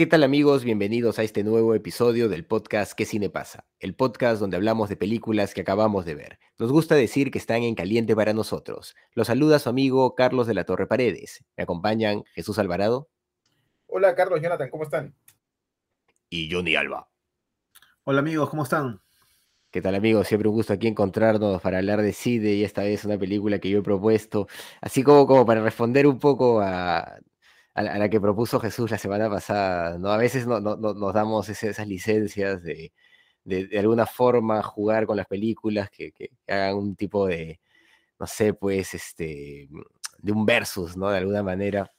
¿Qué tal amigos? Bienvenidos a este nuevo episodio del podcast ¿Qué cine pasa? El podcast donde hablamos de películas que acabamos de ver. Nos gusta decir que están en caliente para nosotros. Los saluda su amigo Carlos de la Torre Paredes. Me acompañan Jesús Alvarado. Hola Carlos, Jonathan, ¿cómo están? Y Johnny Alba. Hola amigos, ¿cómo están? ¿Qué tal amigos? Siempre un gusto aquí encontrarnos para hablar de Cide y esta vez una película que yo he propuesto, así como, como para responder un poco a, a la, que propuso Jesús la semana pasada, ¿no? A veces no, no, nos damos esas licencias de, de, alguna forma jugar con las películas que, que, hagan un tipo de, no sé, pues, este, de un versus, ¿no? De alguna manera.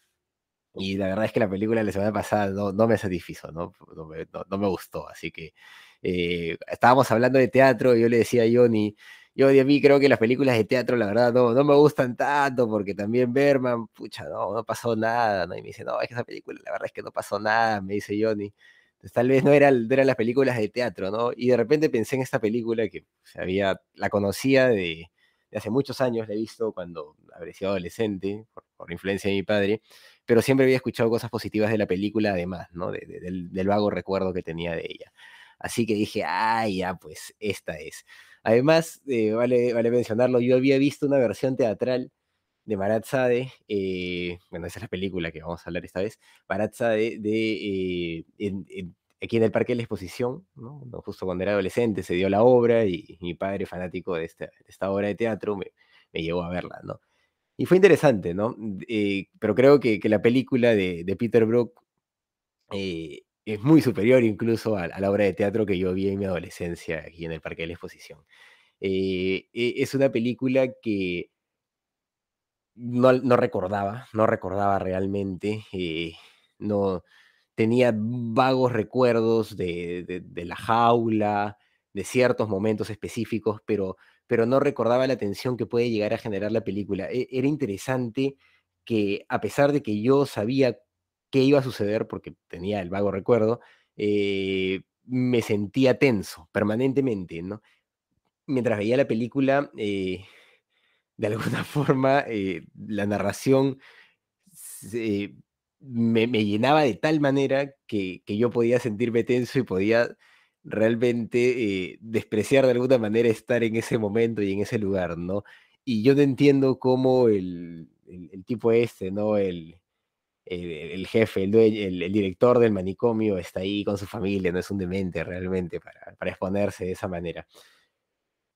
Y la verdad es que la película de la semana pasada no, no me satisfizo, ¿no? No me, no me, gustó. Así que eh, estábamos hablando de teatro y yo le decía a Johnny, yo a mí creo que las películas de teatro, la verdad, no, no me gustan tanto, porque también Berman, pucha, no, no pasó nada, ¿no? Y me dice, no, es que esa película, la verdad es que no pasó nada, me dice Johnny. Entonces, tal vez no, era, eran las películas de teatro, ¿no? Y de repente pensé en esta película que había, la conocía de, de hace muchos años, la he visto cuando habría sido adolescente, por, por, influencia de mi padre, pero siempre había escuchado cosas positivas de la película además, ¿no? De, de, del, del vago recuerdo que tenía de ella. Así que dije, ah, ya, pues esta es. Además, eh, vale, vale mencionarlo, yo había visto una versión teatral de Marat Sade, eh, bueno, esa es la película que vamos a hablar esta vez, Marat Sade, de, eh, aquí en el Parque de la Exposición, ¿no? justo cuando era adolescente se dio la obra y, mi padre, fanático de esta, obra de teatro, me, llevó a verla, ¿no? Y fue interesante, ¿no? Pero creo que, la película de, Peter Brook es muy superior incluso a, la obra de teatro que yo vi en mi adolescencia aquí en el Parque de la Exposición. Eh, es una película que no, no, recordaba, no recordaba realmente, eh, no tenía vagos recuerdos de, de, de, la jaula, de ciertos momentos específicos, pero, pero no recordaba la tensión que puede llegar a generar la película. E, era interesante que a pesar de que yo sabía qué iba a suceder, porque tenía el vago recuerdo, eh, me sentía tenso permanentemente, ¿no? Mientras veía la película, eh, de alguna forma, eh, la narración me, llenaba de tal manera que, que, yo podía sentirme tenso y podía realmente despreciar de alguna manera estar en ese momento y en ese lugar, ¿no? Y yo no entiendo cómo el, el, el tipo este, ¿no? El, el, el, jefe, el, el, el, director del manicomio está ahí con su familia, no es un demente realmente para, exponerse de esa manera.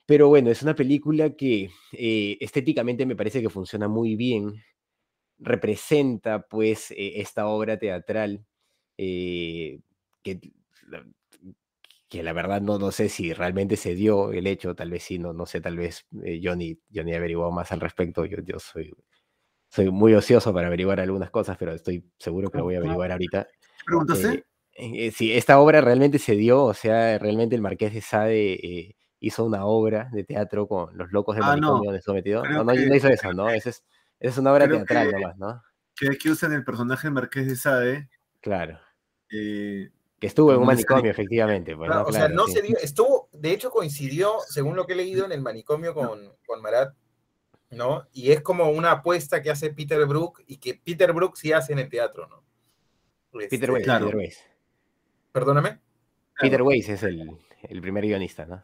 Pero bueno, es una película que eh, estéticamente me parece que funciona muy bien, representa pues eh, esta obra teatral eh, que, que, la verdad no, no sé si realmente se dio el hecho, tal vez sí, no, no sé, tal vez eh, Johnny, Johnny averiguó más al respecto, yo, yo soy soy muy ocioso para averiguar algunas cosas, pero estoy seguro que lo voy a averiguar ahorita. ¿Preguntaste? Eh, eh, si esta obra realmente se dio, o sea, realmente el Marqués de Sade eh, hizo una obra de teatro con los locos del ah, manicomio no. de sometido. No, no, no, hizo eso, ¿no? Esa es, es, una obra teatral que, nomás, ¿no? Que, que usan el personaje del Marqués de Sade. Claro. Eh, que estuvo en un manicomio, efectivamente. Pues, ¿no? O claro, sea, no sí. se dio, estuvo, de hecho coincidió, según lo que he leído, en el manicomio con, con Marat ¿no? Y es como una apuesta que hace Peter Brook y que Peter Brook sí hace en el teatro, ¿no? Este, Peter Weiss, claro. Peter Weiss. Perdóname. Peter Weiss es el, el primer guionista, ¿no?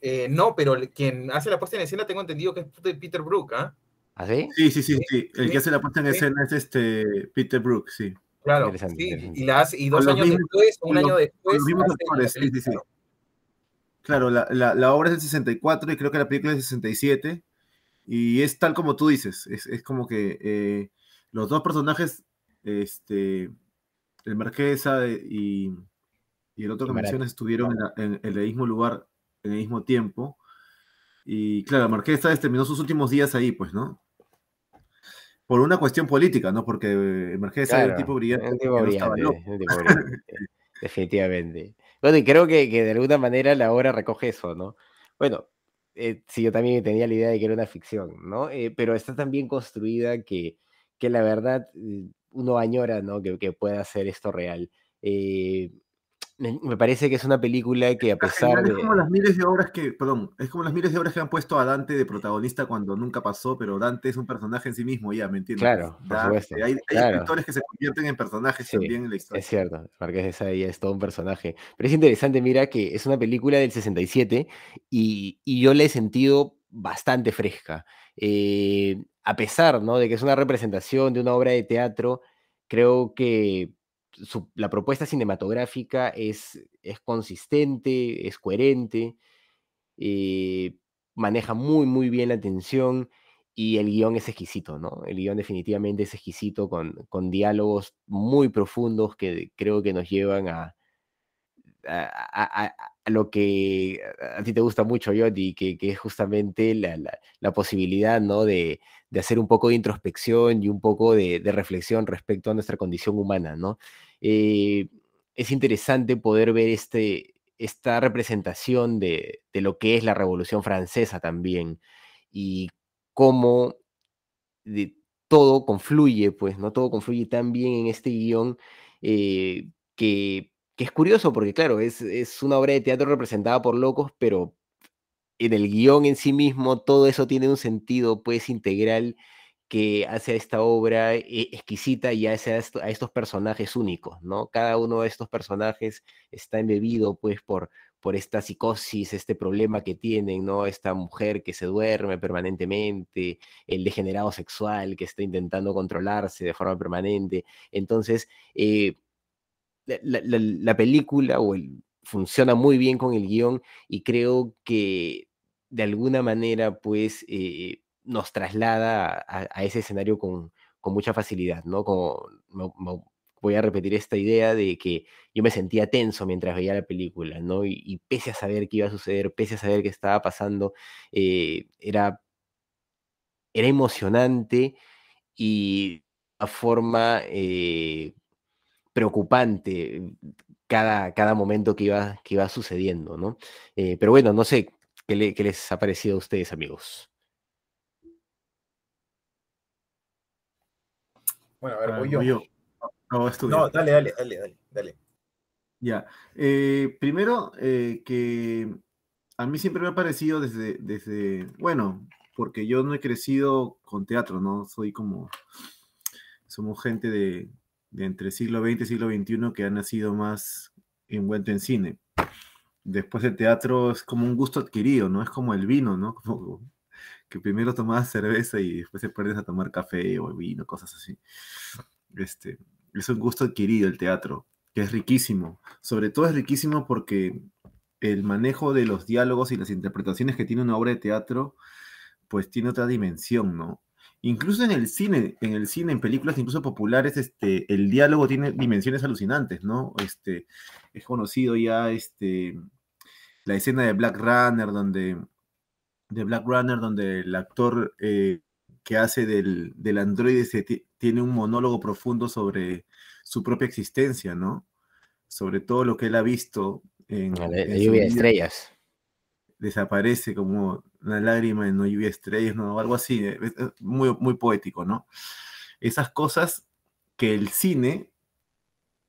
Eh, no, pero quien hace la puesta en escena tengo entendido que es Peter Brook, ¿ah? ¿Ah, sí? Sí, sí, sí, sí. El que hace la puesta en escena es este Peter Brook, sí. Claro, interesante, sí. Interesante. Y, la hace, y dos años mismos, después, un año después. Los mismos actores, sí, sí, sí. Claro, la, la, la, obra es del 64 y creo que la película es del 67. Y es tal como tú dices, es, es como que eh, los dos personajes, este, el Marquesa y, y el otro que mencionas estuvieron en, en, en, el mismo lugar, en el mismo tiempo. Y claro, Marquesa terminó sus últimos días ahí, pues, ¿no? por una cuestión política, ¿no? Porque Claro, el tipo brillante. un tipo que no estaba brillante, un tipo brillante, definitivamente. Bueno, y creo que, que de alguna manera la obra recoge eso, ¿no? Bueno, eh, sí, yo también tenía la idea de que era una ficción, ¿no? Eh, pero está tan bien construida que, que la verdad eh, uno añora, ¿no? Que, que pueda ser esto real. Eh, me, parece que es una película que a pesar de... Es como las miles de obras que, perdón, es como las miles de obras que han puesto a Dante de protagonista cuando nunca pasó, pero Dante es un personaje en sí mismo, ya, ¿me entiendes? Claro, por Dante, supuesto, Hay, hay claro. escritores que se convierten en personajes Sí, también en la historia. Es cierto, Marqués de Sade ya es todo un personaje. Pero es interesante, mira, que es una película del 67 y, y yo la he sentido bastante fresca. Eh, a pesar, ¿no? de que es una representación de una obra de teatro, creo que su- la propuesta cinematográfica es, es consistente, es coherente, eh, maneja muy, muy bien la tensión y el guion es exquisito, ¿no? El guion definitivamente es exquisito con, con diálogos muy profundos que creo que nos llevan a, a, lo que a ti te gusta mucho, Yoti, que, que es justamente la, la- la posibilidad, ¿no? De, de hacer un poco de introspección y un poco de, de reflexión respecto a nuestra condición humana, ¿no? Eh, es interesante poder ver este, esta representación de, de lo que es la Revolución Francesa también y cómo de- todo confluye, pues, ¿no? Todo confluye tan bien en este guion eh, que, que es curioso porque, claro, es, es una obra de teatro representada por locos, pero en el guion en sí mismo todo eso tiene un sentido, pues, integral que hace a esta obra eh, exquisita y hace a, esto- a estos personajes únicos, ¿no? Cada uno de estos personajes está embebido, pues, por, por esta psicosis, este problema que tienen, ¿no? Esta mujer que se duerme permanentemente, el degenerado sexual que está intentando controlarse de forma permanente. Entonces, eh, la película o el- funciona muy bien con el guion y creo que de alguna manera, pues, eh, nos traslada a, ese escenario con, mucha facilidad, ¿no? Como, voy a repetir esta idea de que yo me sentía tenso mientras veía la película, ¿no? Y, pese a saber qué iba a suceder, pese a saber qué estaba pasando, eh, era, emocionante y a forma eh, preocupante cada, cada momento que iba, que iba sucediendo, ¿no? Eh, pero bueno, no sé qué, le- qué les ha parecido a ustedes, amigos. Bueno, a ver, Ah, voy yo. voy yo. No. No, dale, dale, dale, dale, dale. Ya. Eh, primero, eh, que a mí siempre me ha parecido desde, desde, bueno, porque yo no he crecido con teatro, ¿no? Soy como, somos gente de, de entre siglo XX y siglo XXI que ha nacido más envuelto en cine. Después el teatro es como un gusto adquirido, ¿no? Es como el vino, ¿no? Como que primero tomabas cerveza y después te pones a tomar café o vino, cosas así. Este, es un gusto adquirido el teatro, que es riquísimo. Sobre todo es riquísimo porque el manejo de los diálogos y las interpretaciones que tiene una obra de teatro, pues tiene otra dimensión, ¿no? Incluso en el cine, en el cine, en películas incluso populares, este, el diálogo tiene dimensiones alucinantes, ¿no? Este, es conocido ya este, la escena de Black Runner, donde, de Black Runner, donde el actor eh, que hace del, del androide se tiene un monólogo profundo sobre su propia existencia, ¿no? Sobre todo lo que él ha visto en, La, la en lluvia de estrellas. desaparece como una lágrima en una lluvia de estrellas, ¿no? Algo así, eh, es muy, muy poético, ¿no? Esas cosas que el cine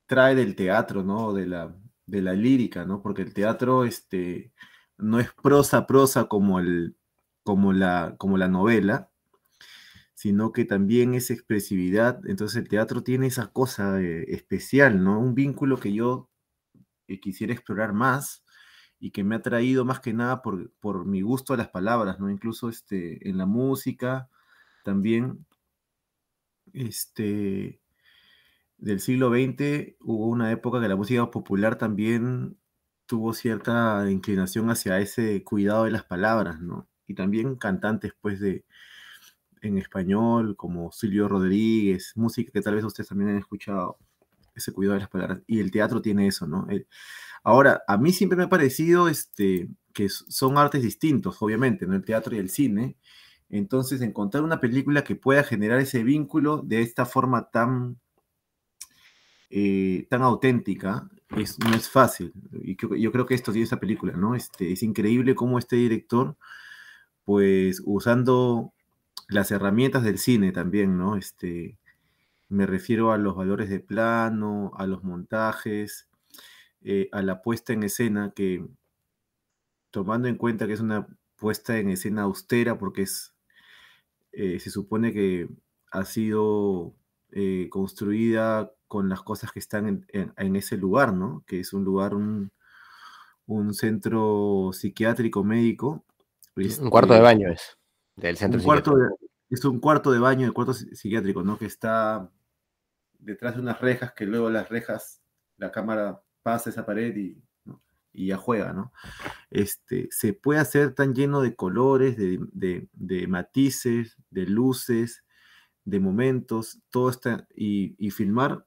trae del teatro, ¿no? De la, de la lírica, ¿no? Porque el teatro este, no es prosa, prosa como, el, como, la, como la novela, sino que también es expresividad. Entonces el teatro tiene esa cosa eh, especial, ¿no? Un vínculo que yo eh, quisiera explorar más y que me ha traído más que nada por, por mi gusto a las palabras, ¿no? Incluso este, en la música también, este, del siglo XX hubo una época que la música popular también tuvo cierta inclinación hacia ese cuidado de las palabras, ¿no? Y también cantantes, pues, de, en español, como Silvio Rodríguez, música que tal vez ustedes también han escuchado, ese cuidado de las palabras. Y el teatro tiene eso, ¿no? El- ahora, a mí siempre me ha parecido este, que son artes distintos, obviamente, ¿no? El teatro y el cine. Entonces, encontrar una película que pueda generar ese vínculo de esta forma tan, eh, tan auténtica es, no es fácil. Y yo creo que esto tiene esa película, ¿no? Este, es increíble cómo este director, pues usando las herramientas del cine también, ¿no? Este, me refiero a los valores de plano, a los montajes, eh, a la puesta en escena, que tomando en cuenta que es una puesta en escena austera, porque es, eh, se supone que ha sido eh, construida con las cosas que están en, ese lugar, ¿no? Que es un lugar, un, centro psiquiátrico médico. un cuarto de este, baño es, del centro un cuarto es un cuarto de baño del cuarto psiquiátrico, ¿no? Que está detrás de unas rejas, que luego las rejas, la cámara pasa esa pared y, y ya juega, ¿no? Este, se puede hacer tan lleno de colores, de, de matices, de luces, de momentos, todo está, y, y, filmar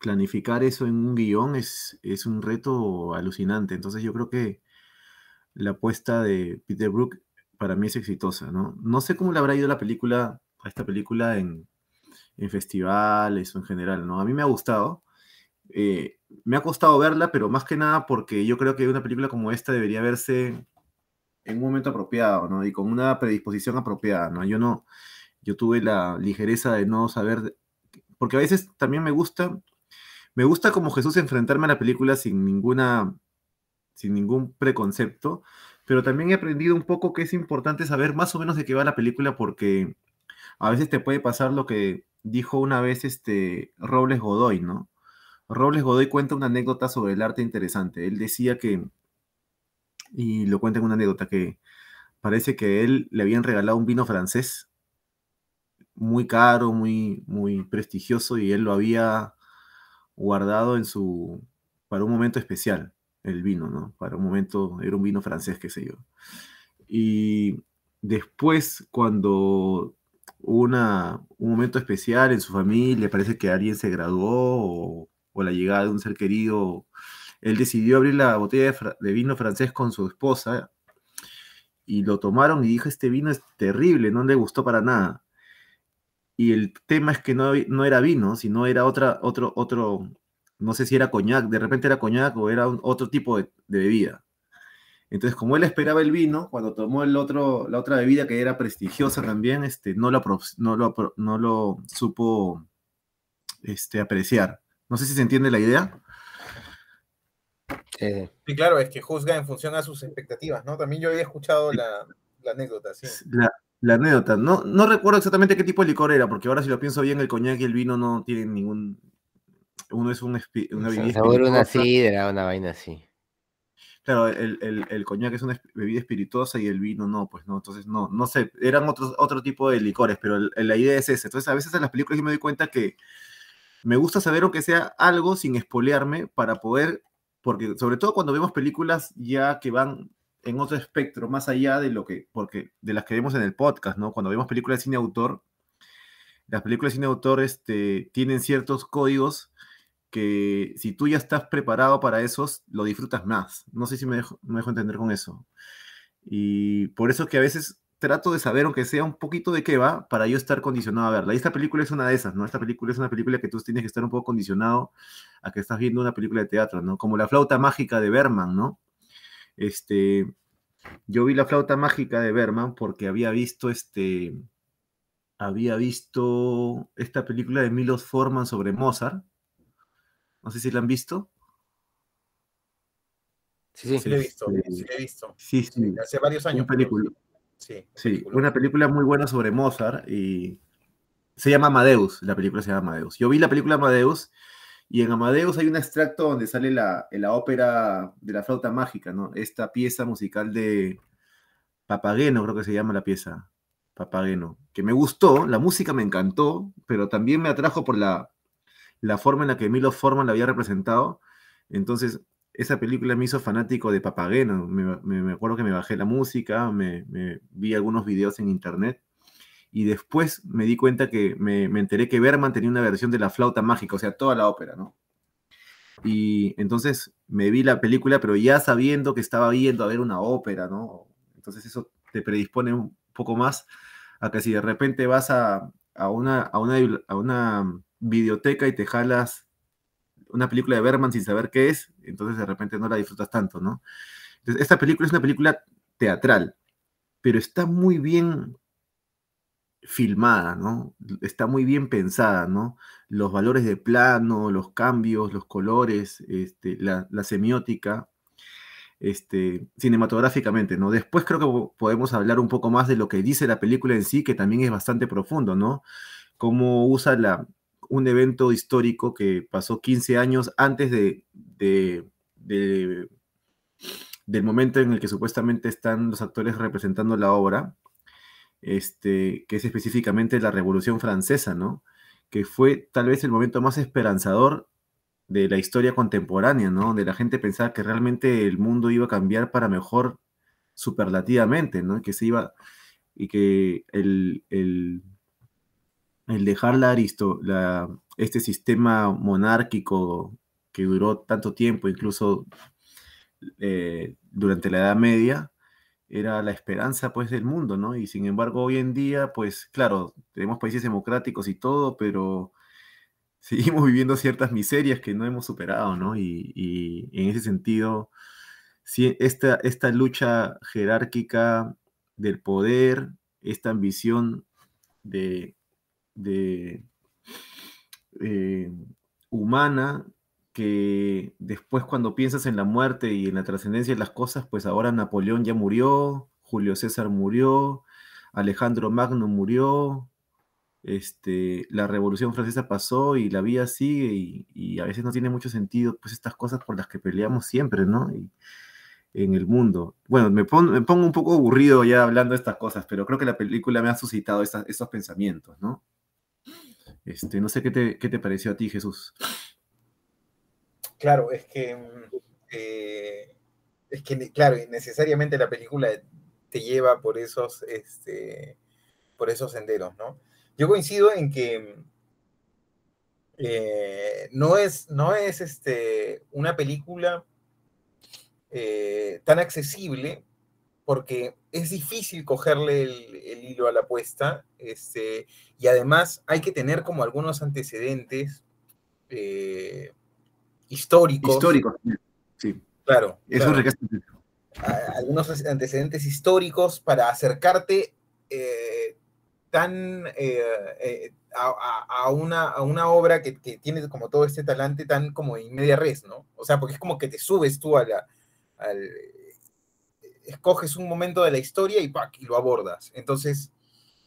planificar eso en un guion es, es un reto alucinante. Entonces yo creo que la apuesta de Peter Brook para mí es exitosa, ¿no? No sé cómo le habrá ido la película, a esta película en, festivales o en general, ¿no? A mí me ha gustado. Eh, me ha costado verla, pero más que nada porque yo creo que una película como esta debería verse en un momento apropiado, ¿no? Y con una predisposición apropiada, ¿no? Yo no, yo tuve la ligereza de no saber, porque a veces también me gusta me gusta como Jesús enfrentarme a la película sin ninguna, sin ningún preconcepto, pero también he aprendido un poco que es importante saber más o menos de qué va la película porque a veces te puede pasar lo que dijo una vez este Robles Godoy, ¿no? Robles Godoy cuenta una anécdota sobre el arte interesante. Él decía que, y lo cuenta en una anécdota, que parece que él le habían regalado un vino francés muy caro, muy, muy prestigioso, y él lo había guardado en su, para un momento especial, el vino, ¿no? Para un momento, era un vino francés, qué sé yo. Y después, cuando una, un momento especial en su familia, parece que alguien se graduó o, la llegada de un ser querido, él decidió abrir la botella de, de, vino francés con su esposa y lo tomaron y dijo, este vino es terrible, no le gustó para nada y el tema es que no, no era vino, sino era otra, otro, otro, no sé si era coñac, de repente era coñac o era otro tipo de, bebida. Entonces, como él esperaba el vino, cuando tomó el otro, la otra bebida que era prestigiosa también, este, no, lo, no, lo, no lo supo este, apreciar. No sé si se entiende la idea. Sí, claro, es que juzga en función a sus expectativas, ¿no? También yo había escuchado la, la anécdota, sí. La, la anécdota. No, no recuerdo exactamente qué tipo de licor era, porque ahora si lo pienso bien, el coñac y el vino no tienen ningún. Uno es un, una bebida. Seguro una sidra, una vaina así. Claro, el, el, el, coñac es una bebida espirituosa y el vino no, pues no. Entonces, no, no sé, eran otros, otro tipo de licores, pero la idea es esa. Entonces, a veces en las películas yo me doy cuenta que me gusta saber o que sea algo sin espolearme para poder, porque sobre todo cuando vemos películas ya que van en otro espectro, más allá de lo que, porque de las que vemos en el podcast, ¿no? Cuando vemos películas de cine autor, las películas de cine autor este, tienen ciertos códigos que si tú ya estás preparado para esos, lo disfrutas más. No sé si me dejo, me dejo entender con eso. Y por eso que a veces trato de saber, aunque sea un poquito de qué va, para yo estar condicionado a verla. Y esta película es una de esas, ¿no? Esta película es una película que tú tienes que estar un poco condicionado a que estás viendo una película de teatro, ¿no? Como la flauta mágica de Berman, ¿no? Este, yo vi la flauta mágica de Berman porque había visto este, había visto esta película de Milos Forman sobre Mozart. No sé si la han visto. Sí, sí, sí, la he visto. Este, sí, la he visto. Sí, sí. Hace varios años. Una película. Sí, sí una película muy buena sobre Mozart y se llama Amadeus. La película se llama Amadeus. Yo vi la película Amadeus y en Amadeus hay un extracto donde sale la, la ópera de la flauta mágica, ¿no? Esta pieza musical de Papageno, creo que se llama la pieza, Papageno, que me gustó, la música me encantó, pero también me atrajo por la, la forma en la que Milo Forman la había representado. Entonces, esa película me hizo fanático de Papageno. Me, acuerdo que me bajé la música, me, me vi algunos videos en internet y después me di cuenta que me, enteré que Berman tenía una versión de la flauta mágica, o sea, toda la ópera, ¿no? Y entonces me vi la película, pero ya sabiendo que estaba viendo a ver una ópera, ¿no? Entonces eso te predispone un poco más, a que si de repente vas a, una, a, una, a una videoteca y te jalas una película de Berman sin saber qué es, entonces de repente no la disfrutas tanto, ¿no? Esta película es una película teatral, pero está muy bien filmada, ¿no? Está muy bien pensada, ¿no? Los valores de plano, los cambios, los colores, este, la, semiótica, este, cinematográficamente, ¿no? Después creo que podemos hablar un poco más de lo que dice la película en sí, que también es bastante profundo, ¿no? Cómo usa la, un evento histórico que pasó 15 años antes de, del momento en el que supuestamente están los actores representando la obra, este, que es específicamente la Revolución Francesa, ¿no? Que fue tal vez el momento más esperanzador de la historia contemporánea, ¿no? Donde la gente pensaba que realmente el mundo iba a cambiar para mejor superlativamente, ¿no? Que se iba y que el, el dejar la aristo, la, este sistema monárquico que duró tanto tiempo, incluso eh, durante la Edad Media, era la esperanza pues del mundo, ¿no? Y sin embargo hoy en día, pues claro, tenemos países democráticos y todo, pero seguimos viviendo ciertas miserias que no hemos superado, ¿no? Y, en ese sentido, si esta, esta lucha jerárquica del poder, esta ambición de de, eh, humana que después cuando piensas en la muerte y en la trascendencia de las cosas, pues ahora Napoleón ya murió, Julio César murió, Alejandro Magno murió, este, la Revolución Francesa pasó y la vida sigue y, a veces no tiene mucho sentido, pues estas cosas por las que peleamos siempre, ¿no? Y, en el mundo. Bueno, me, pongo un poco aburrido ya hablando de estas cosas, pero creo que la película me ha suscitado estos pensamientos, ¿no? Este, no sé qué te, pareció a ti, Jesús. Claro, es que, eh, es que, claro, necesariamente la película te lleva por esos, este, por esos senderos, ¿no? Yo coincido en que eh, no es, no es este, una película eh, tan accesible porque es difícil cogerle el, hilo a la apuesta, este, y además hay que tener como algunos antecedentes históricos. Históricos, sí. Claro. Eso Algunos antecedentes históricos para acercarte eh, tan eh, a, una, a, una, obra que, tiene como todo este talante tan como en media res, ¿no? O sea, porque es como que te subes tú a la, al, escoges un momento de la historia y, ¡pac! y lo abordas. Entonces,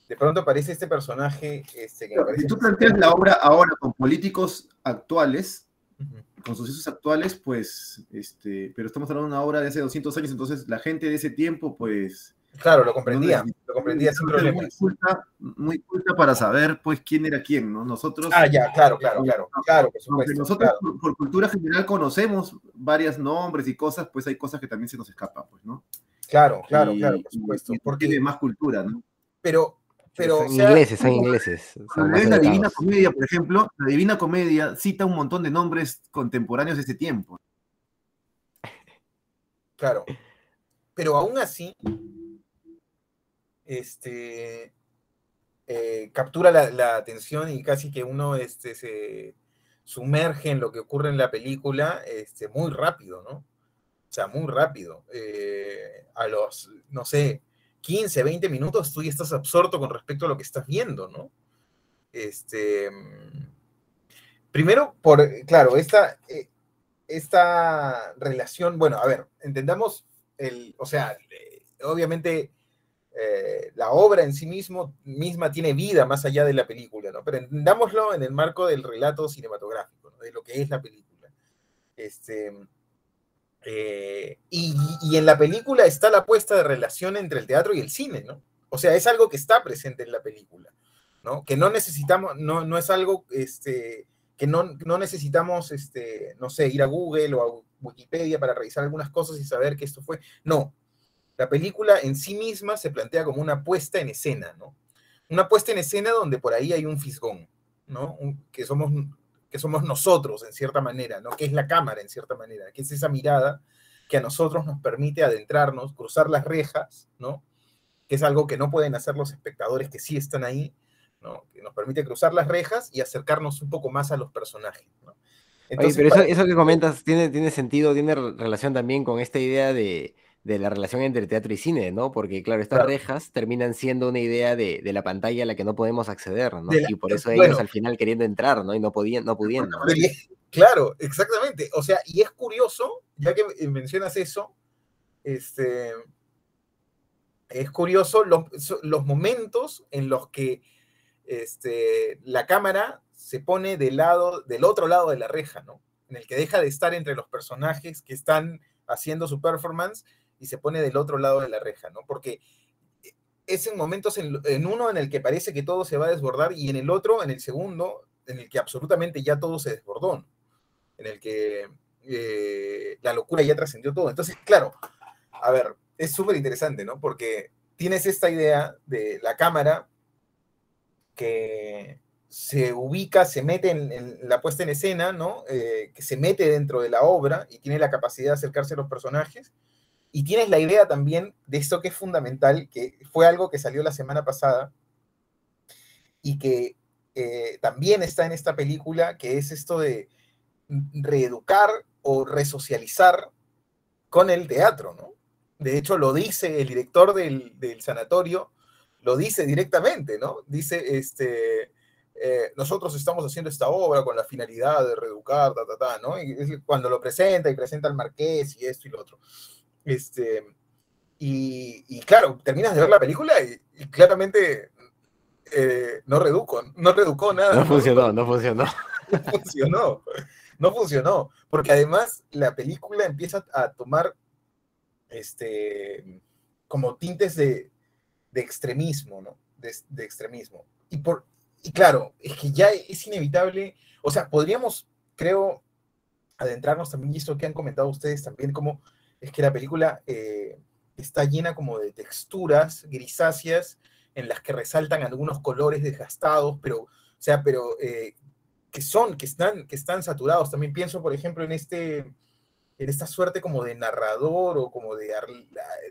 de pronto aparece este personaje. Este, si tú planteas la obra ahora con políticos actuales, con sucesos actuales, pues, este, pero estamos hablando de una obra de hace 200 años, entonces la gente de ese tiempo, pues... Claro, lo comprendía, lo comprendía sin problemas. Muy culta, para saber, pues, quién era quién, ¿no? Nosotros... Ah, ya, claro, claro, claro, claro, por supuesto. Nosotros, Por, cultura general, conocemos varios nombres y cosas, pues hay cosas que también se nos escapan, pues, ¿no? Claro, claro, claro, por supuesto. porque tiene más cultura, ¿no? Pero, pero. Son ingleses, son ingleses. la Divina Comedia, por ejemplo, la Divina Comedia cita un montón de nombres contemporáneos de ese tiempo. Claro. Pero aún así, este. Eh, captura la, atención y casi que uno este, se sumerge en lo que ocurre en la película este, muy rápido, ¿no? O sea, muy rápido. Eh, a los, no sé, 15, 20 minutos tú ya estás absorto con respecto a lo que estás viendo, ¿no? Este, primero, por, claro, esta, eh, esta relación, bueno, a ver, entendamos el, o sea, eh, obviamente la obra en sí mismo, misma tiene vida más allá de la película, ¿no? Pero entendámoslo en el marco del relato cinematográfico, ¿no? de lo que es la película. Este, eh, y, en la película está la puesta de relación entre el teatro y el cine, ¿no? O sea, es algo que está presente en la película, ¿no? Que no necesitamos, no, no es algo, este, que no, no necesitamos, este, no sé, ir a Google o a Wikipedia para revisar algunas cosas y saber que esto fue. No, la película en sí misma se plantea como una puesta en escena, ¿no? Una puesta en escena donde por ahí hay un fisgón, ¿no? que somos que somos nosotros en cierta manera, ¿no? Que es la cámara en cierta manera, que es esa mirada que a nosotros nos permite adentrarnos, cruzar las rejas, ¿no? que es algo que no pueden hacer los espectadores que sí están ahí, ¿no? que nos permite cruzar las rejas y acercarnos un poco más a los personajes. ¿no? Oye, pero eso, eso, que comentas tiene, tiene sentido, tiene relación también con esta idea de, de la relación entre teatro y cine, ¿no? Porque, claro, estas rejas terminan siendo una idea de, de, la pantalla a la que no podemos acceder, ¿no? y por eso ellos al final queriendo entrar, ¿no? Y no, podían, no pudiendo. Claro, exactamente. O sea, y es curioso, ya que mencionas eso, este, es curioso los, los momentos en los que este, la cámara se pone del lado, del otro lado de la reja, ¿no? En el que deja de estar entre los personajes que están haciendo su performance y se pone del otro lado de la reja, ¿no? Porque es en momentos, en, uno en el que parece que todo se va a desbordar y en el otro, en el segundo, en el que absolutamente ya todo se desbordó, en el que eh, la locura ya trascendió todo. Entonces, claro, a ver, es súper interesante, ¿no? Porque tienes esta idea de la cámara que se ubica, se mete en, la puesta en escena, ¿no? Eh, que se mete dentro de la obra y tiene la capacidad de acercarse a los personajes y tienes la idea también de esto que es fundamental, que fue algo que salió la semana pasada y que eh, también está en esta película, que es esto de reeducar o resocializar con el teatro, ¿no? De hecho, lo dice el director del, sanatorio, lo dice directamente, ¿no? Dice, este, eh, nosotros estamos haciendo esta obra con la finalidad de reeducar, ta, ta, ta, ¿no? Y cuando lo presenta y presenta al marqués y esto y lo otro. Este, y, claro, terminas de ver la película y, claramente eh, no reduco, no reducó nada. No funcionó, no funcionó. No funcionó, no funcionó, porque además la película empieza a tomar este, como tintes de, extremismo, ¿no? De, extremismo. Y, por, y claro, es que ya es inevitable, o sea, podríamos, creo, adentrarnos también, y esto que han comentado ustedes también, como es que la película eh, está llena como de texturas grisáceas en las que resaltan algunos colores desgastados, pero, o sea, pero eh, que son, que están, que están saturados. También pienso, por ejemplo, en este, en esta suerte como de narrador o como de,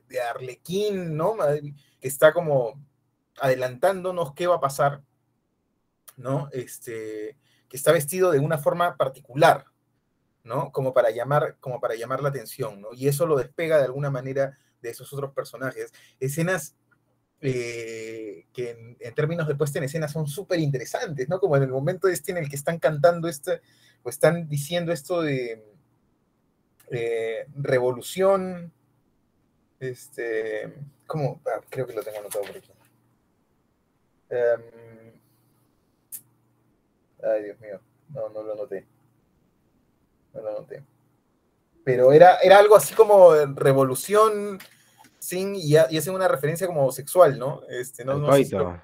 de arlequín, ¿no? Que está como adelantándonos qué va a pasar, ¿no? Este, que está vestido de una forma particular, ¿no? Como para llamar, como para llamar la atención, ¿no? Y eso lo despega de alguna manera de esos otros personajes. Escenas eh, que en, términos de puesta en escena son súper interesantes, ¿no? Como en el momento este en el que están cantando este, o están diciendo esto de eh, revolución, este, ¿cómo? Ah, creo que lo tengo anotado por aquí. Em, ay, Dios mío, no, no lo anoté. No lo noté. Pero era, era algo así como revolución sin, y, hacen una referencia como sexual, ¿no? Este, no, coito.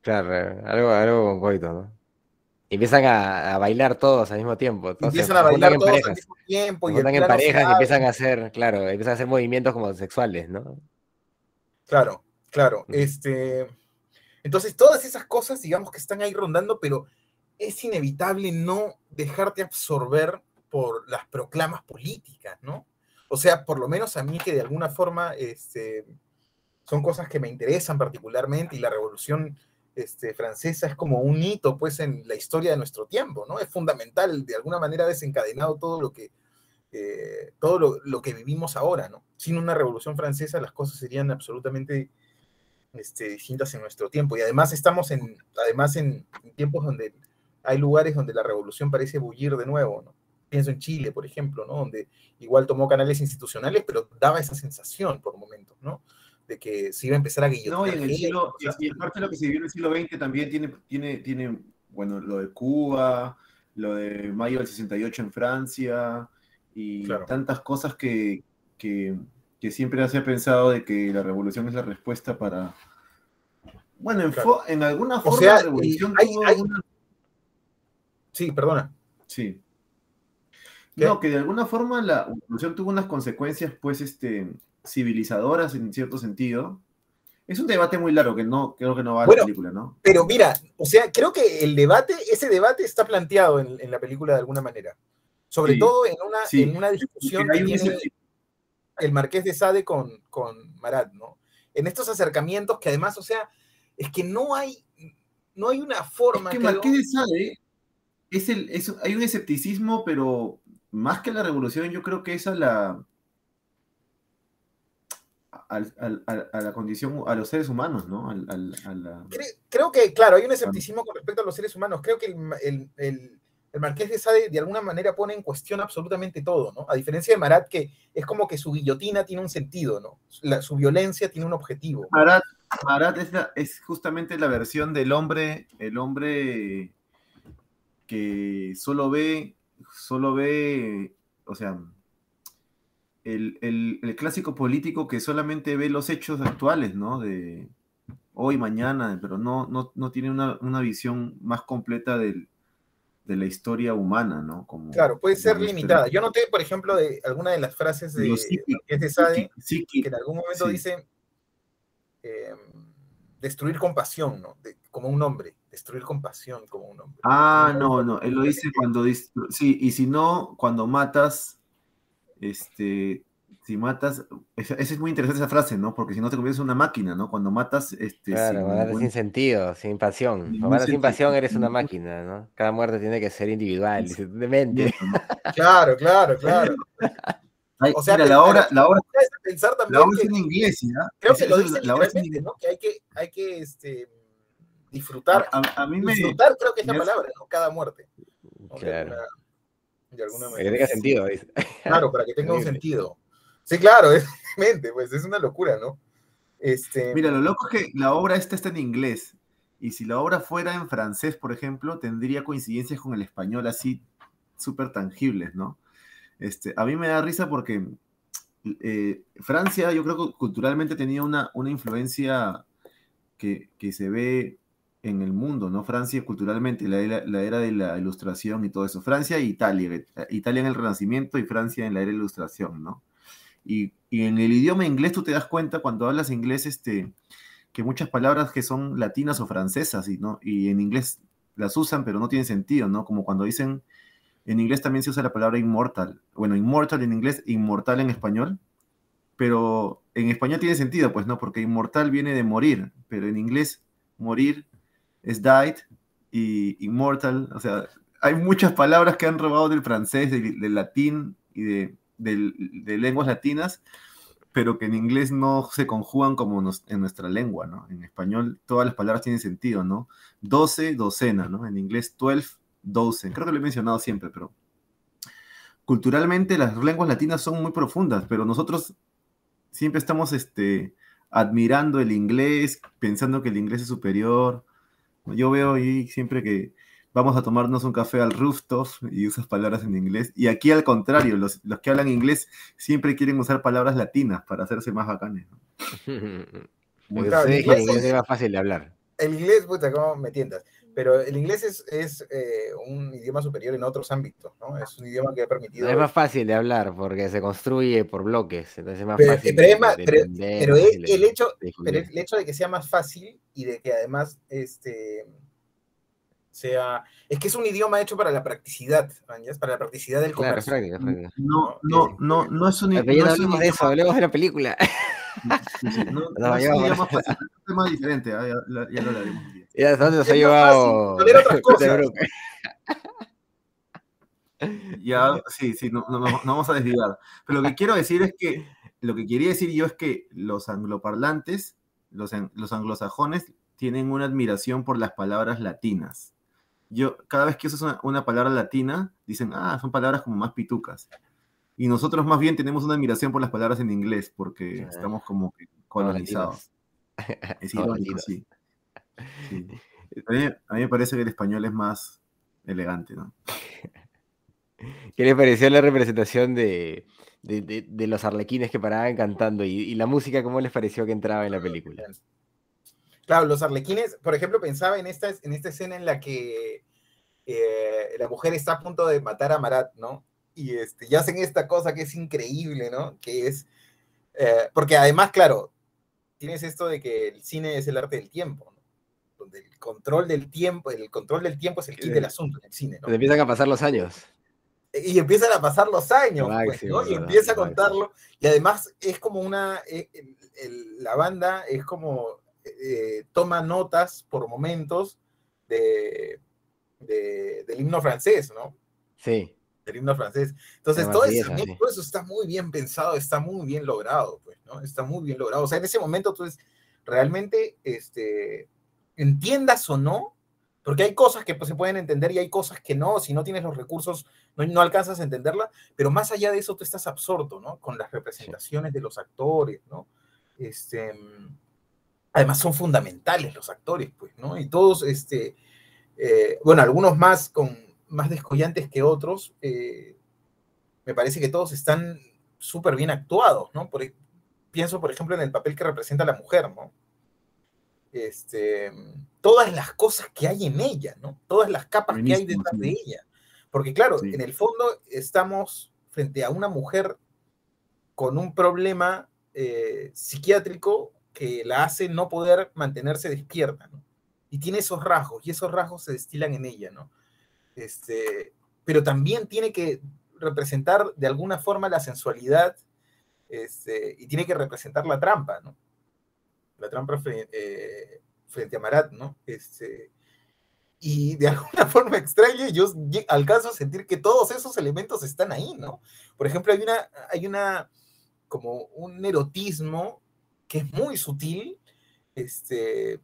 Claro, algo, algo con coito, ¿no? Y empiezan a, bailar todos al mismo tiempo. empiezan a bailar todos al mismo tiempo. Y en parejas y empiezan a hacer, claro, empiezan a hacer movimientos como sexuales, ¿no? Claro, claro. Este, entonces, todas esas cosas, digamos que están ahí rondando, pero es inevitable no dejarte absorber por las proclamas políticas, ¿no? O sea, por lo menos a mí que de alguna forma este, son cosas que me interesan particularmente y la revolución este, francesa es como un hito pues en la historia de nuestro tiempo, ¿no? Es fundamental, de alguna manera ha desencadenado todo lo que, eh, todo lo, que vivimos ahora, ¿no? Sin una revolución francesa las cosas serían absolutamente este, distintas en nuestro tiempo y además estamos en, además en tiempos donde hay lugares donde la revolución parece bullir de nuevo, ¿no? Pienso en Chile, por ejemplo, ¿no? Donde igual tomó canales institucionales, pero daba esa sensación por momentos, ¿no? De que se iba a empezar a guillotinar. No, y en el siglo, y, lo que se vivió en el siglo XX también tiene, tiene, tiene, bueno, lo de Cuba, lo de mayo del 68 en Francia, y tantas cosas que, que, que, siempre se ha pensado de que la revolución es la respuesta para... Bueno, en, en alguna forma la revolución tuvo Sí, perdona. Sí. No, que de alguna forma la evolución tuvo unas consecuencias, pues, este, civilizadoras en cierto sentido. Es un debate muy largo que no creo que no va a la película, ¿no? Pero mira, o sea, creo que el debate, ese debate está planteado en, la película de alguna manera. Sobre todo en una, en una discusión que tiene el Marqués de Sade con, con Marat, ¿no? en estos acercamientos que además, o sea, es que no hay, no hay una forma. Es que Marqués de Sade es el, es- hay un escepticismo, pero más que la revolución, yo creo que es a la al- al- a la condición, a los seres humanos, ¿no? Al- al- a la- Cre- creo que, claro, hay un escepticismo con respecto a los seres humanos. Creo que el, el- el- el Marqués de Sade de alguna manera pone en cuestión absolutamente todo, ¿no? A diferencia de Marat, que es como que su guillotina tiene un sentido, ¿no? La- su violencia tiene un objetivo. Marat, Marat es, la- es justamente la versión del hombre, el hombre que solo ve, solo ve, o sea, el, el- el clásico político que solamente ve los hechos actuales, ¿no? De hoy, mañana, pero no, no, no tiene una, una visión más completa del- de la historia humana, ¿no? Como, Claro, puede ser limitada. Yo noté, por ejemplo, de alguna de las frases de Marqués de Sade, que en algún momento sí. dice eh, destruir con pasión, ¿no? De- como un hombre, destruir con pasión como un hombre. Ah, no, no, él lo dice cuando dice, sí, y si no, cuando matas, este, si matas, esa, esa es muy interesante esa frase, ¿no? Porque si no te conviertes en una máquina, ¿no? Cuando matas, este, Claro, sin matar sin sentido, sin pasión. Cuando matas sin pasión eres una máquina, ¿no? Cada muerte tiene que ser individual, Sí. demente. ¿no? Claro, claro, claro. Ay, O sea, mira, la obra, la pensar la obra es en inglés, ¿ya? creo que lo dice la obra es en literalmente, inglés. ¿no? Que hay que, hay que este, disfrutar. A, a- a mí me, disfrutar creo que es la hace- palabra, ¿no? Cada muerte. Claro. alguna- de alguna Para que manera. tenga sentido. Claro, para que tenga un sentido. Sí, claro, es, mente, pues es una locura, ¿no? Este, Mira, lo loco es que la obra esta está en inglés. Y si la obra fuera en francés, por ejemplo, tendría coincidencias con el español así súper tangibles, ¿no? Este, a mí me da risa porque eh, Francia, yo creo que culturalmente tenía una, una influencia que, que se ve en el mundo, ¿no? Francia culturalmente, la, era- la era de la ilustración y todo eso. Francia e Italia, eh, Italia en el Renacimiento y Francia en la era de la ilustración, ¿no? Y, y en el idioma inglés tú te das cuenta cuando hablas inglés, este, que muchas palabras que son latinas o francesas, y, ¿no? y en inglés las usan, pero no tienen sentido, ¿no? Como cuando dicen, en inglés también se usa la palabra immortal. Bueno, immortal en inglés, inmortal en español, pero en español tiene sentido, pues, ¿no? Porque inmortal viene de morir, pero en inglés morir es died y immortal, o sea, hay muchas palabras que han robado del francés, del, del latín y de, del- de lenguas latinas, pero que en inglés no se conjugan como nos- en nuestra lengua, ¿no? En español todas las palabras tienen sentido, ¿no? 12, docena, ¿no? En inglés 12, dozen. Creo que lo he mencionado siempre, pero culturalmente las lenguas latinas son muy profundas, pero nosotros siempre estamos este, admirando el inglés, pensando que el inglés es superior. Yo veo ahí siempre que vamos a tomarnos un café al rooftop y usas palabras en inglés. Y aquí al contrario, los, los que hablan inglés siempre quieren usar palabras latinas para hacerse más bacanes. ¿no? Claro, inglés es más fácil de hablar. el inglés, puta, cómo me tientas. Pero el inglés es, es eh, un idioma superior en otros ámbitos, ¿no? Es un idioma que ha permitido. Es más fácil de hablar porque se construye por bloques, entonces es más Pero- fácil. pero es más- de pero- entender, pero más es el hecho- de Pero el hecho de que sea más fácil y de que además este, sea. Es que es un idioma hecho para la practicidad, ¿mañas? Para la practicidad del Claro, es comercio. práctica, es práctica. No, no, no, no es un, Pero no ya no es un de eso, hablemos de la película. No, No, no es ya un idioma fácil, es un tema diferente, ah, ya lo hablaremos. Ya, ¿hasta dónde nos ha llevado? otras cosas. Ya, sí, sí, no, no- no- no vamos a desviar. Pero lo que quiero decir es que, lo que quería decir yo es que los angloparlantes, los, los anglosajones, tienen una admiración por las palabras latinas. Yo, cada vez que usas una, una palabra latina, dicen, ah, son palabras como más pitucas. Y nosotros más bien tenemos una admiración por las palabras en inglés, porque estamos como colonizados. Es irónico, sí. Sí. A mí, a mí me parece que el español es más elegante, ¿no? ¿Qué les pareció la representación de, de, de- de los arlequines que paraban cantando y, y la música, cómo les pareció que entraba en la película? Claro, los arlequines, por ejemplo, pensaba en esta, en esta escena en la que eh, la mujer está a punto de matar a Marat, ¿no? Y, este, y hacen esta cosa que es increíble, ¿no? Que es, eh, porque además, claro, tienes esto de que el cine es el arte del tiempo, ¿no? Donde el control del tiempo, el control del tiempo es el kit del asunto en el cine, ¿no? Empiezan a pasar los años. y empiezan a pasar los años, Lo pues, ¿no? máximo, Y empieza a máximo. contarlo. Y además es como una, eh, el- el- la banda es como, eh, toma notas por momentos de, de- del himno francés, ¿no? Sí, Del himno francés. Entonces, todo eso, todo eso está muy bien pensado, está muy bien logrado, pues, ¿no? Está muy bien logrado. O sea, en ese momento, entonces, realmente, este, entiendas o no, porque hay cosas que pues, se pueden entender y hay cosas que no, si no tienes los recursos, no, no alcanzas a entenderla, pero más allá de eso, tú estás absorto, ¿no? Con las representaciones de los actores, ¿no? Este, además, son fundamentales los actores, pues, ¿no? Y todos, este, eh, bueno, algunos más con más descollantes que otros, eh, me parece que todos están súper bien actuados, ¿no? Por, e- pienso, por ejemplo, en el papel que representa la mujer, ¿no? Este, todas las cosas que hay en ella, ¿no? Todas las capas que hay detrás sí. de ella. Porque claro, Sí. en el fondo estamos frente a una mujer con un problema eh, psiquiátrico que la hace no poder mantenerse despierta, ¿no? Y tiene esos rasgos, y esos rasgos se destilan en ella, ¿no? Este, pero también tiene que representar de alguna forma la sensualidad este, y tiene que representar la trampa, ¿no? La trampa eh, frente a Marat, ¿no? Este, y de alguna forma extraña yo alcanzo a sentir que todos esos elementos están ahí, ¿no? Por ejemplo, hay una, hay una, como un erotismo que es muy sutil, este,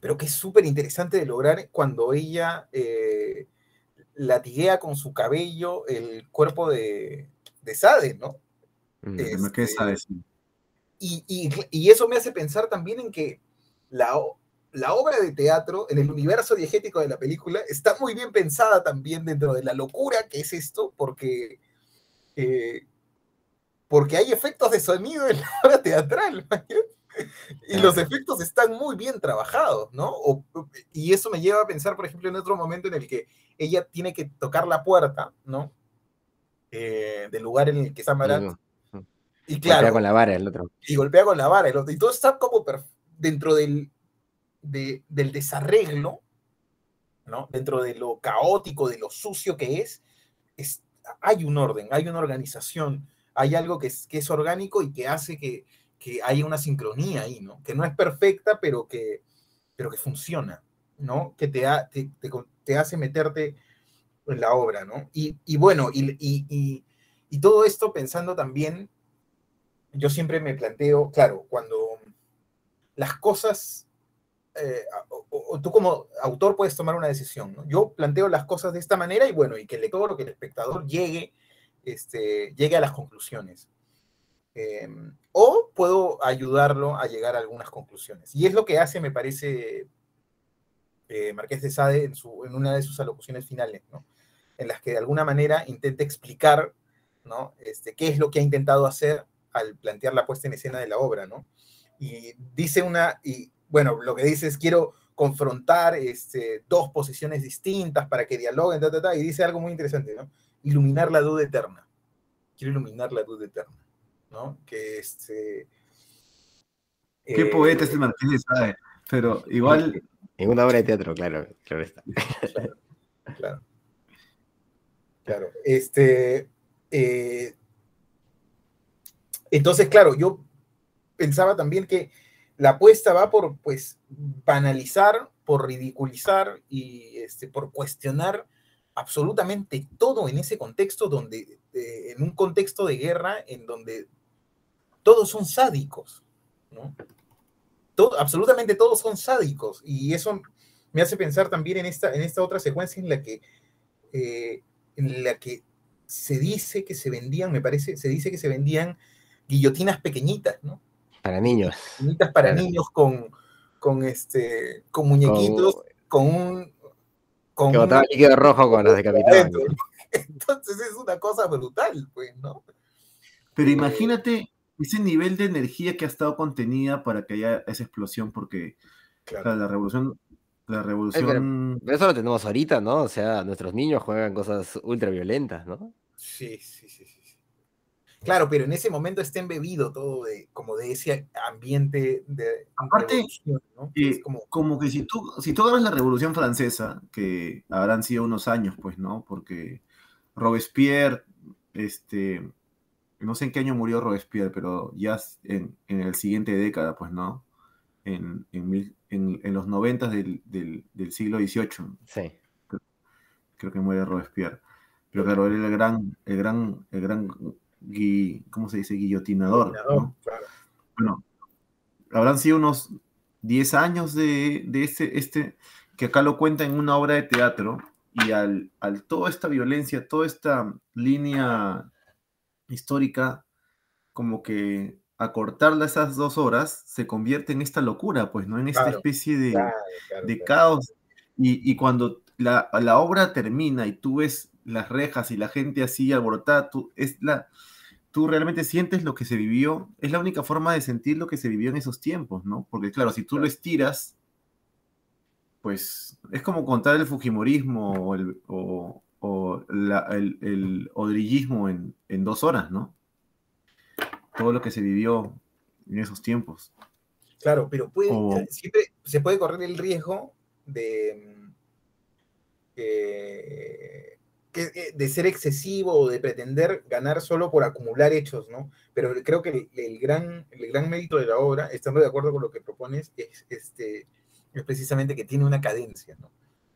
pero que es súper interesante de lograr cuando ella eh, latiguea con su cabello el cuerpo de, de Sade, ¿no? Mm. Sade, sí. Y, y- y eso me hace pensar también en que la, la obra de teatro, en el universo diegético de la película, está muy bien pensada también dentro de la locura que es esto, porque, eh, porque hay efectos de sonido en la obra teatral. Y los efectos están muy bien trabajados, ¿no? O- y eso me lleva a pensar, por ejemplo, en otro momento en el que ella tiene que tocar la puerta, ¿no? Eh, del lugar en el que está Marat. Luego, Y golpea claro, con la vara el otro. y golpea con la vara. el otro, Y todo está como dentro del, de- del desarreglo, ¿no? Dentro de lo caótico, de lo sucio que es, es- hay un orden, hay una organización, hay algo que es, que es orgánico y que hace que, que haya una sincronía ahí, ¿no? Que no es perfecta, pero que, pero que funciona, ¿no? Que te, ha- te, te hace meterte en la obra, ¿no? Y, y bueno, y- y- y todo esto pensando también yo siempre me planteo, claro, cuando las cosas, eh, o, tú como autor puedes tomar una decisión, ¿no? Yo planteo las cosas de esta manera y bueno, y que el lector o que el espectador llegue, este, llegue a las conclusiones. Eh, o puedo ayudarlo a llegar a algunas conclusiones. Y es lo que hace, me parece, eh, Marqués de Sade en, su, en una de sus alocuciones finales, ¿no? En las que de alguna manera intenta explicar, ¿no? Este, qué es lo que ha intentado hacer al plantear la puesta en escena de la obra, ¿no? Y dice una, y bueno, lo que dice es quiero confrontar este, dos posiciones distintas para que dialoguen, ta, ta, ta, y dice algo muy interesante, ¿no? Iluminar la duda eterna. Quiero iluminar la duda eterna, ¿no? Que este... Qué eh, poeta es el Marqués de Sade. Pero igual, En una obra de teatro, claro, claro está. Claro, claro. Claro, este... eh, entonces, claro, yo pensaba también que la apuesta va por, pues, banalizar, por ridiculizar y este, por cuestionar absolutamente todo en ese contexto donde, eh, en un contexto de guerra en donde todos son sádicos, ¿no? Todo, absolutamente todos son sádicos y eso me hace pensar también en esta, en esta otra secuencia en la que, eh, en la que se dice que se vendían, me parece, se dice que se vendían guillotinas pequeñitas, ¿no? Para niños. Pequeñitas para niños con, con, este, con muñequitos, Con- con un... Con que un- botaba líquido rojo con los decapitados. Entonces es una cosa brutal, pues, ¿no? pero Eh, imagínate ese nivel de energía que ha estado contenida para que haya esa explosión, porque Claro. la revolución, la revolución, Pero eso lo tenemos ahorita, ¿no? O sea, nuestros niños juegan cosas ultra violentas, ¿no? Sí, sí, sí, sí. Claro, pero en ese momento está embebido todo de, como de ese ambiente de Aparte, ¿no? eh, es como, como que si tú, si tú agarras la revolución francesa, que habrán sido unos años, pues, ¿no? Porque Robespierre, este, no sé en qué año murió Robespierre, pero ya en, en el siguiente década, pues, ¿no? En, en, en, los noventas del, del, del, siglo XVIII. Sí. Creo, que muere Robespierre. Pero claro, él era el gran, el gran, el gran, ¿cómo se dice? Guillotinador. ¿no? Bueno, habrán sido unos 10 años de, de este, este, que acá lo cuenta en una obra de teatro, y al, al toda esta violencia, toda esta línea histórica, como que acortarla esas dos horas se convierte en esta locura, pues, ¿no? En esta especie de, de caos. Y, y cuando la, la, obra termina y tú ves las rejas y la gente así alborotada, tú, es la, tú realmente sientes lo que se vivió, es la única forma de sentir lo que se vivió en esos tiempos, ¿no? Porque claro, si tú lo estiras, pues es como contar el Fujimorismo o el, o, o la, el, el, odrillismo en, en dos horas, ¿no? todo lo que se vivió en esos tiempos. Claro, pero puede, o... siempre se puede correr el riesgo de, eh, de ser excesivo o de pretender ganar solo por acumular hechos, ¿no? Pero creo que el, el, gran, el gran mérito de la obra, estando de acuerdo con lo que propones, es, este, es precisamente que tiene una cadencia, ¿no?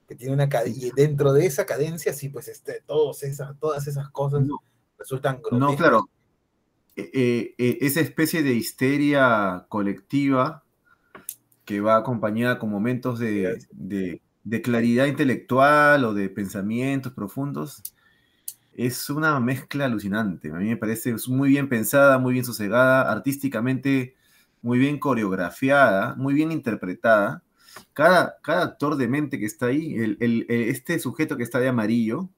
Que tiene una cadencia, y dentro de esa cadencia, sí, pues este, todos esas, todas esas cosas no, resultan grotescas. No, claro, eh, eh, esa especie de histeria colectiva que va acompañada con momentos de, de, de, claridad intelectual o de pensamientos profundos, es una mezcla alucinante. A mí me parece muy bien pensada, muy bien sosegada, artísticamente muy bien coreografiada, muy bien interpretada. Cada, cada actor de mente que está ahí, el, el, este sujeto que está de amarillo,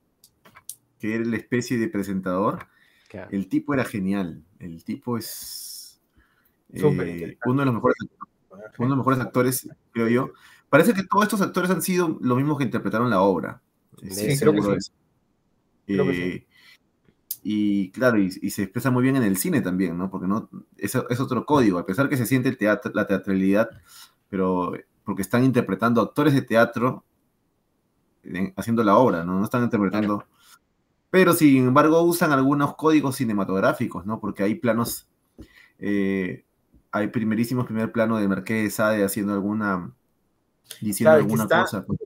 que era la especie de presentador, Claro. El tipo era genial. El tipo es eh, uno, de los mejores, uno de los mejores actores, creo yo. Parece que todos estos actores han sido los mismos que interpretaron la obra. Sí, creo que sí. Creo que sí. Y claro, y, y, se expresa muy bien en el cine también, ¿no? Porque no, es, es otro código, a pesar que se siente el teatro, la teatralidad, pero porque están interpretando actores de teatro en, haciendo la obra, ¿no? No están interpretando claro pero sin embargo usan algunos códigos cinematográficos, ¿no? Porque hay planos, eh, hay primerísimos primer plano de Marqués de Sade haciendo alguna, diciendo claro, alguna está, cosa. Pues.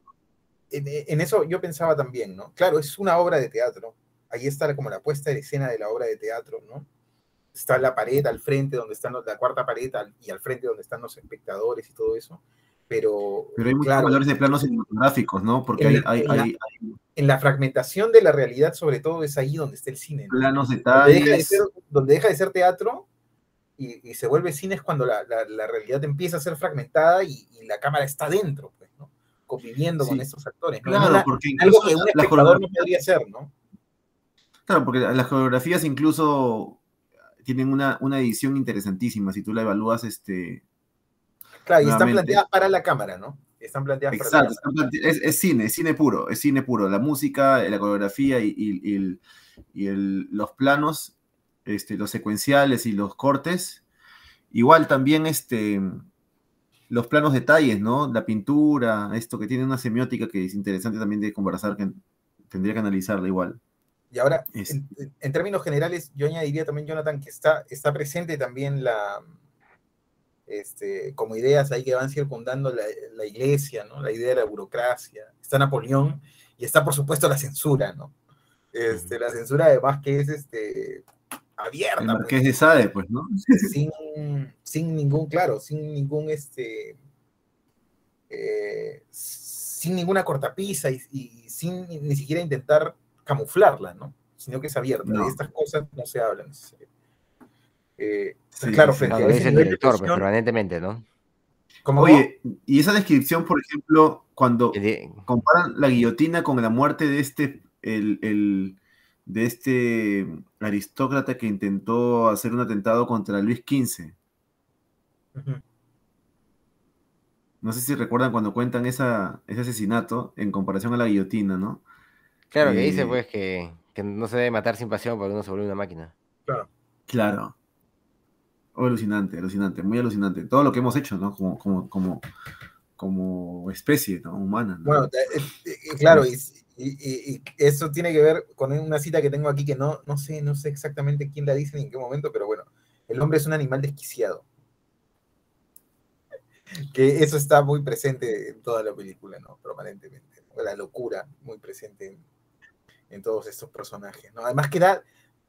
En, en, eso yo pensaba también, ¿no? Claro, es una obra de teatro, ahí está como la puesta de escena de la obra de teatro, ¿no? Está la pared al frente donde están los, la cuarta pared al, y al frente donde están los espectadores y todo eso, pero... Pero hay muchos claro, valores de planos cinematográficos, ¿no? Porque hay, hay, en, hay, la, hay, en, la, fragmentación de la realidad, sobre todo, es ahí donde está el cine. ¿no? Planos detalles. Donde deja de ser, donde deja de ser teatro y, y, se vuelve cine es cuando la, la, la, realidad empieza a ser fragmentada y, y la cámara está dentro, pues, ¿no? Conviviendo sí. con estos actores. ¿no? Claro, porque algo que un espectador no podría hacer, ¿no? Claro, porque las coreografías incluso tienen una, una edición interesantísima. Si tú la evalúas, este, Claro, y están planteadas para la cámara, ¿no? Están planteadas Exacto, para la cámara. Es, es, cine, es cine puro, es cine puro. La música, la coreografía y, y, y, el, y el, los planos, este, los secuenciales y los cortes. Igual también este, los planos detalles, ¿no? La pintura, esto que tiene una semiótica que es interesante también de conversar, que tendría que analizarla igual. Y ahora, es... en, en, términos generales, yo añadiría también, Jonathan, que está, está presente también la, este, como ideas ahí que van circundando la, la, iglesia, ¿no? La idea de la burocracia. Está Napoleón y está, por supuesto, la censura, ¿no? Este, la censura, además, que es este, abierta. El Marqués de Sade, pues, ¿no? Sin, sin ningún, claro, sin ningún, este, eh, sin ninguna cortapisa y, y, sin ni siquiera intentar camuflarla, ¿no? Sino que es abierta. No. De estas cosas no se hablan. Eh, sí, claro, frente no, a ese el director, pues, permanentemente, ¿no? ¿Cómo Oye, y esa descripción, por ejemplo, cuando comparan la guillotina con la muerte de este, el, el, de este aristócrata que intentó hacer un atentado contra Luis XV. Uh -huh. No sé si recuerdan cuando cuentan esa, ese asesinato en comparación a la guillotina, ¿no? Claro, eh, que dice pues que, que, no se debe matar sin pasión porque uno se vuelve una máquina. Claro. Claro. Oh, alucinante, alucinante, muy alucinante. Todo lo que hemos hecho, ¿no? Como, como, como, como especie ¿no? humana. ¿no? Bueno, eh, eh, claro, y, Y, y- y eso tiene que ver con una cita que tengo aquí que no, no sé, no sé exactamente quién la dice ni en qué momento, pero bueno, el hombre es un animal desquiciado. Que eso está muy presente en toda la película, ¿no? Permanentemente. La locura muy presente en, todos estos personajes, ¿no? Además que da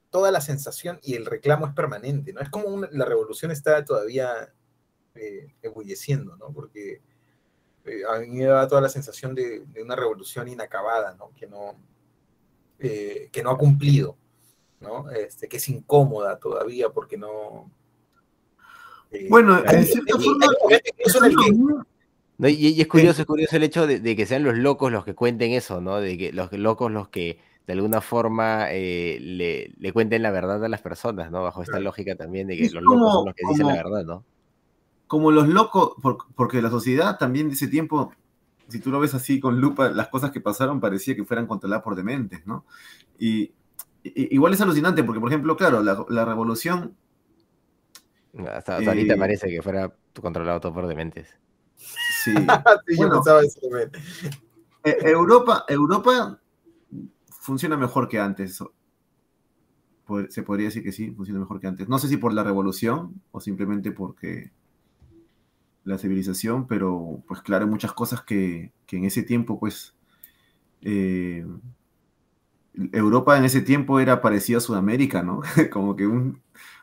toda la sensación y el reclamo es permanente, ¿no? Es como la revolución está todavía eh, ¿no? Porque eh, a mí me da toda la sensación de, de una revolución inacabada, ¿no? Que no, eh, que no ha cumplido, ¿no? Este, que es incómoda todavía porque no... eh, Bueno, en cierta forma, No, y, y es curioso, es curioso el hecho de, de que sean los locos los que cuenten eso, ¿no? De que los locos los que de alguna forma eh, le, le cuenten la verdad a las personas, ¿no? Bajo esta lógica también de que Es los locos como- son los que dicen la verdad, ¿no? Como los locos, por- porque la sociedad también de ese tiempo, si tú lo ves así con lupa, las cosas que pasaron parecía que fueran controladas por dementes, ¿no? Y, igual es alucinante, porque por ejemplo, claro, la, la revolución, Hasta, hasta ahorita Eh, parece que fuera controlado todo por dementes. sí. Sí, yo Bueno. pensaba eso también. E- Europa, Europa funciona mejor que antes. Se podría decir que sí, funciona mejor que antes. No sé si por la revolución o simplemente porque la civilización, pero pues claro, hay muchas cosas que, que en ese tiempo, pues, eh, Europa en ese tiempo era parecido a Sudamérica, ¿no? Como que un,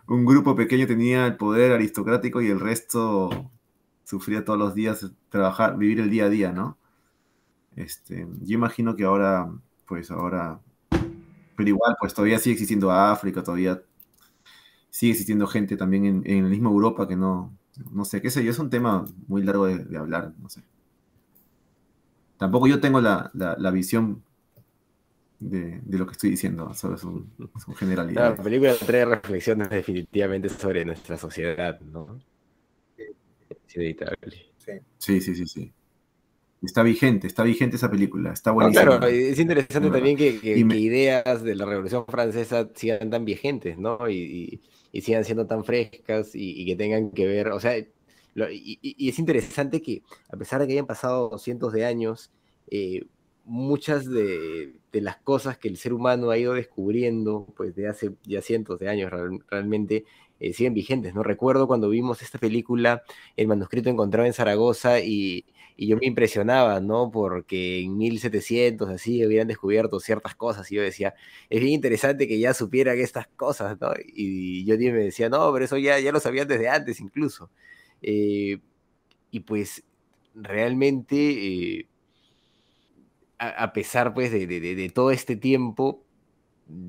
un grupo pequeño tenía el poder aristocrático y el resto sufría todos los días trabajar, vivir el día a día, ¿no? Este, yo imagino que ahora, pues ahora, pero igual, pues todavía sigue existiendo África, todavía sigue existiendo gente también en, en el mismo Europa que no, no sé, qué sé yo, es un tema muy largo de, de hablar, no sé. Tampoco yo tengo la, la- la visión de, de lo que estoy diciendo, solo son, son La generalidades. película trae reflexiones definitivamente sobre nuestra sociedad, ¿no? Es inevitable. Sí. Sí, sí, sí, sí. Está vigente, está vigente esa película, está No, buenísima. claro, es interesante también que, que- Y me- que ideas de la Revolución Francesa sigan tan vigentes, ¿no? Y, y- y sigan siendo tan frescas y, y que tengan que ver, o sea, lo- y, es interesante que a pesar de que hayan pasado cientos de años, eh, muchas de, de las cosas que el ser humano ha ido descubriendo, pues de hace ya cientos de años real- realmente, eh, siguen vigentes, ¿no? Recuerdo cuando vimos esta película, el manuscrito encontrado en Zaragoza y, y yo me impresionaba, ¿no? Porque en 1700 así habían descubierto ciertas cosas y yo decía, es bien interesante que ya supieran estas cosas, ¿no? Y yo me decía, no, pero eso ya, ya lo sabían desde antes incluso. Eh, y pues realmente, eh, a, a pesar pues de- de- de todo este tiempo,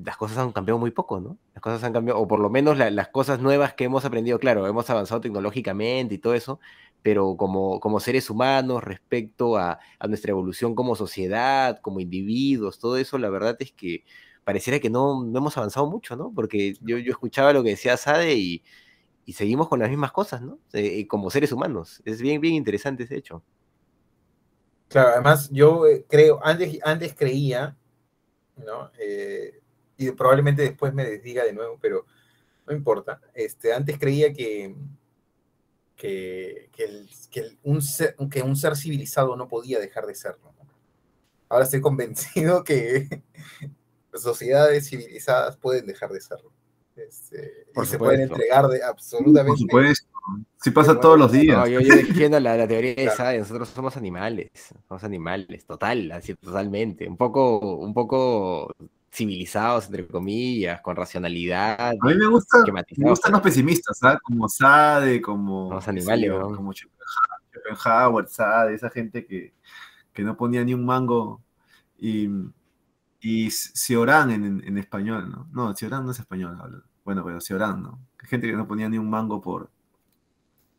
las cosas han cambiado muy poco, ¿no? Las cosas han cambiado, o por lo menos la- las cosas nuevas que hemos aprendido, claro, hemos avanzado tecnológicamente y todo eso, pero como, como seres humanos respecto a, nuestra evolución como sociedad, como individuos, todo eso, la verdad es que pareciera que no, hemos avanzado mucho, ¿no? Porque yo, yo escuchaba lo que decía Sade y, y seguimos con las mismas cosas, ¿no? Eh, como seres humanos. Es bien, bien interesante ese hecho. Claro, además yo eh, creo, antes, antes creía, ¿no? Eh, y probablemente después me desdiga de nuevo, pero no importa. Este, antes creía que, que, que el- que el- un ser, que un ser civilizado no podía dejar de serlo. ¿no? Ahora estoy convencido que sociedades civilizadas pueden dejar de serlo. Este, Por y se pueden entregar de absolutamente. Por supuesto. Sí pasa todos los días. No, yo, yo defiendo la, la teoría de Claro. Sade, nosotros somos animales, somos animales, total, así totalmente, un poco, un poco civilizados, entre comillas, con racionalidad. A mí me gusta, me gustan los pesimistas, ¿sabes? Como Sade, como, Los animales, ¿no? como Schopenhauer, Sade, esa gente que, que no ponía ni un mango y, y Cioran en, en, en español, ¿no? No, Cioran no es español, bueno, pero Cioran, ¿no? Gente que no ponía ni un mango por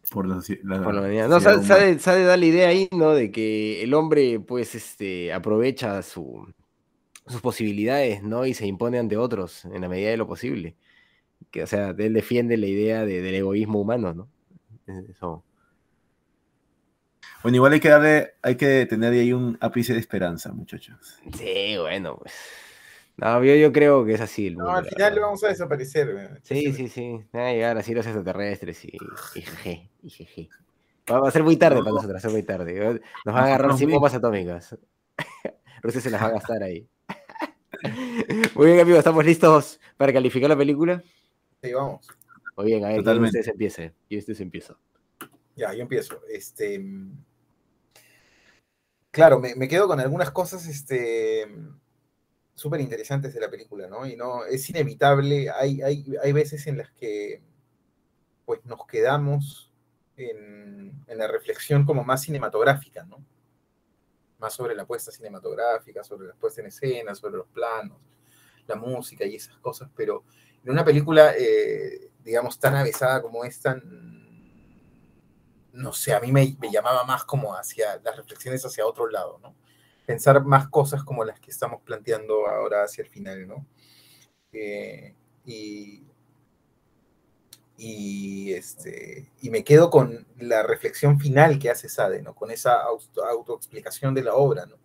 por la, la Por la humanidad. No, humana. Sade- Sade da la idea ahí, ¿no? De que el hombre, pues, este, aprovecha su, sus posibilidades, ¿no? Y se impone ante otros en la medida de lo posible. Que, o sea, él defiende la idea de- del egoísmo humano, ¿no? Eso. Bueno, igual hay que darle, hay que tener ahí un ápice de esperanza, muchachos. Sí, bueno, pues. No, yo, yo creo que es así el No, al final verdad. vamos a desaparecer. ¿no? Sí, sí, sí. Van a llegar así los extraterrestres y, y jeje, y jeje. Va a ser muy tarde para No. nosotros, va a ser muy tarde. Nos van a agarrar sin bombas atómicas. Rusia se las va a gastar ahí. Muy bien, amigos, ¿estamos listos para calificar la película? Sí, vamos. Muy bien, a ver, ¿quién de ustedes empiece? ¿Quién de ustedes empieza? Ya, yo empiezo. Este, claro, me, me quedo con algunas cosas este, súper interesantes de la película, ¿no? Y no, es inevitable, hay, hay, hay veces en las que pues nos quedamos en, en, la reflexión como más cinematográfica, ¿no? Más sobre la puesta cinematográfica, sobre la puesta en escena, sobre los planos, la música y esas cosas, pero en una película, eh, digamos, tan avesada como esta, no sé, a mí me, me, llamaba más como hacia las reflexiones hacia otro lado, ¿no? Pensar más cosas como las que estamos planteando ahora hacia el final, ¿no? Eh, y, y, este, y me quedo con la reflexión final que hace Sade, ¿no? Con esa auto, autoexplicación de la obra, ¿no?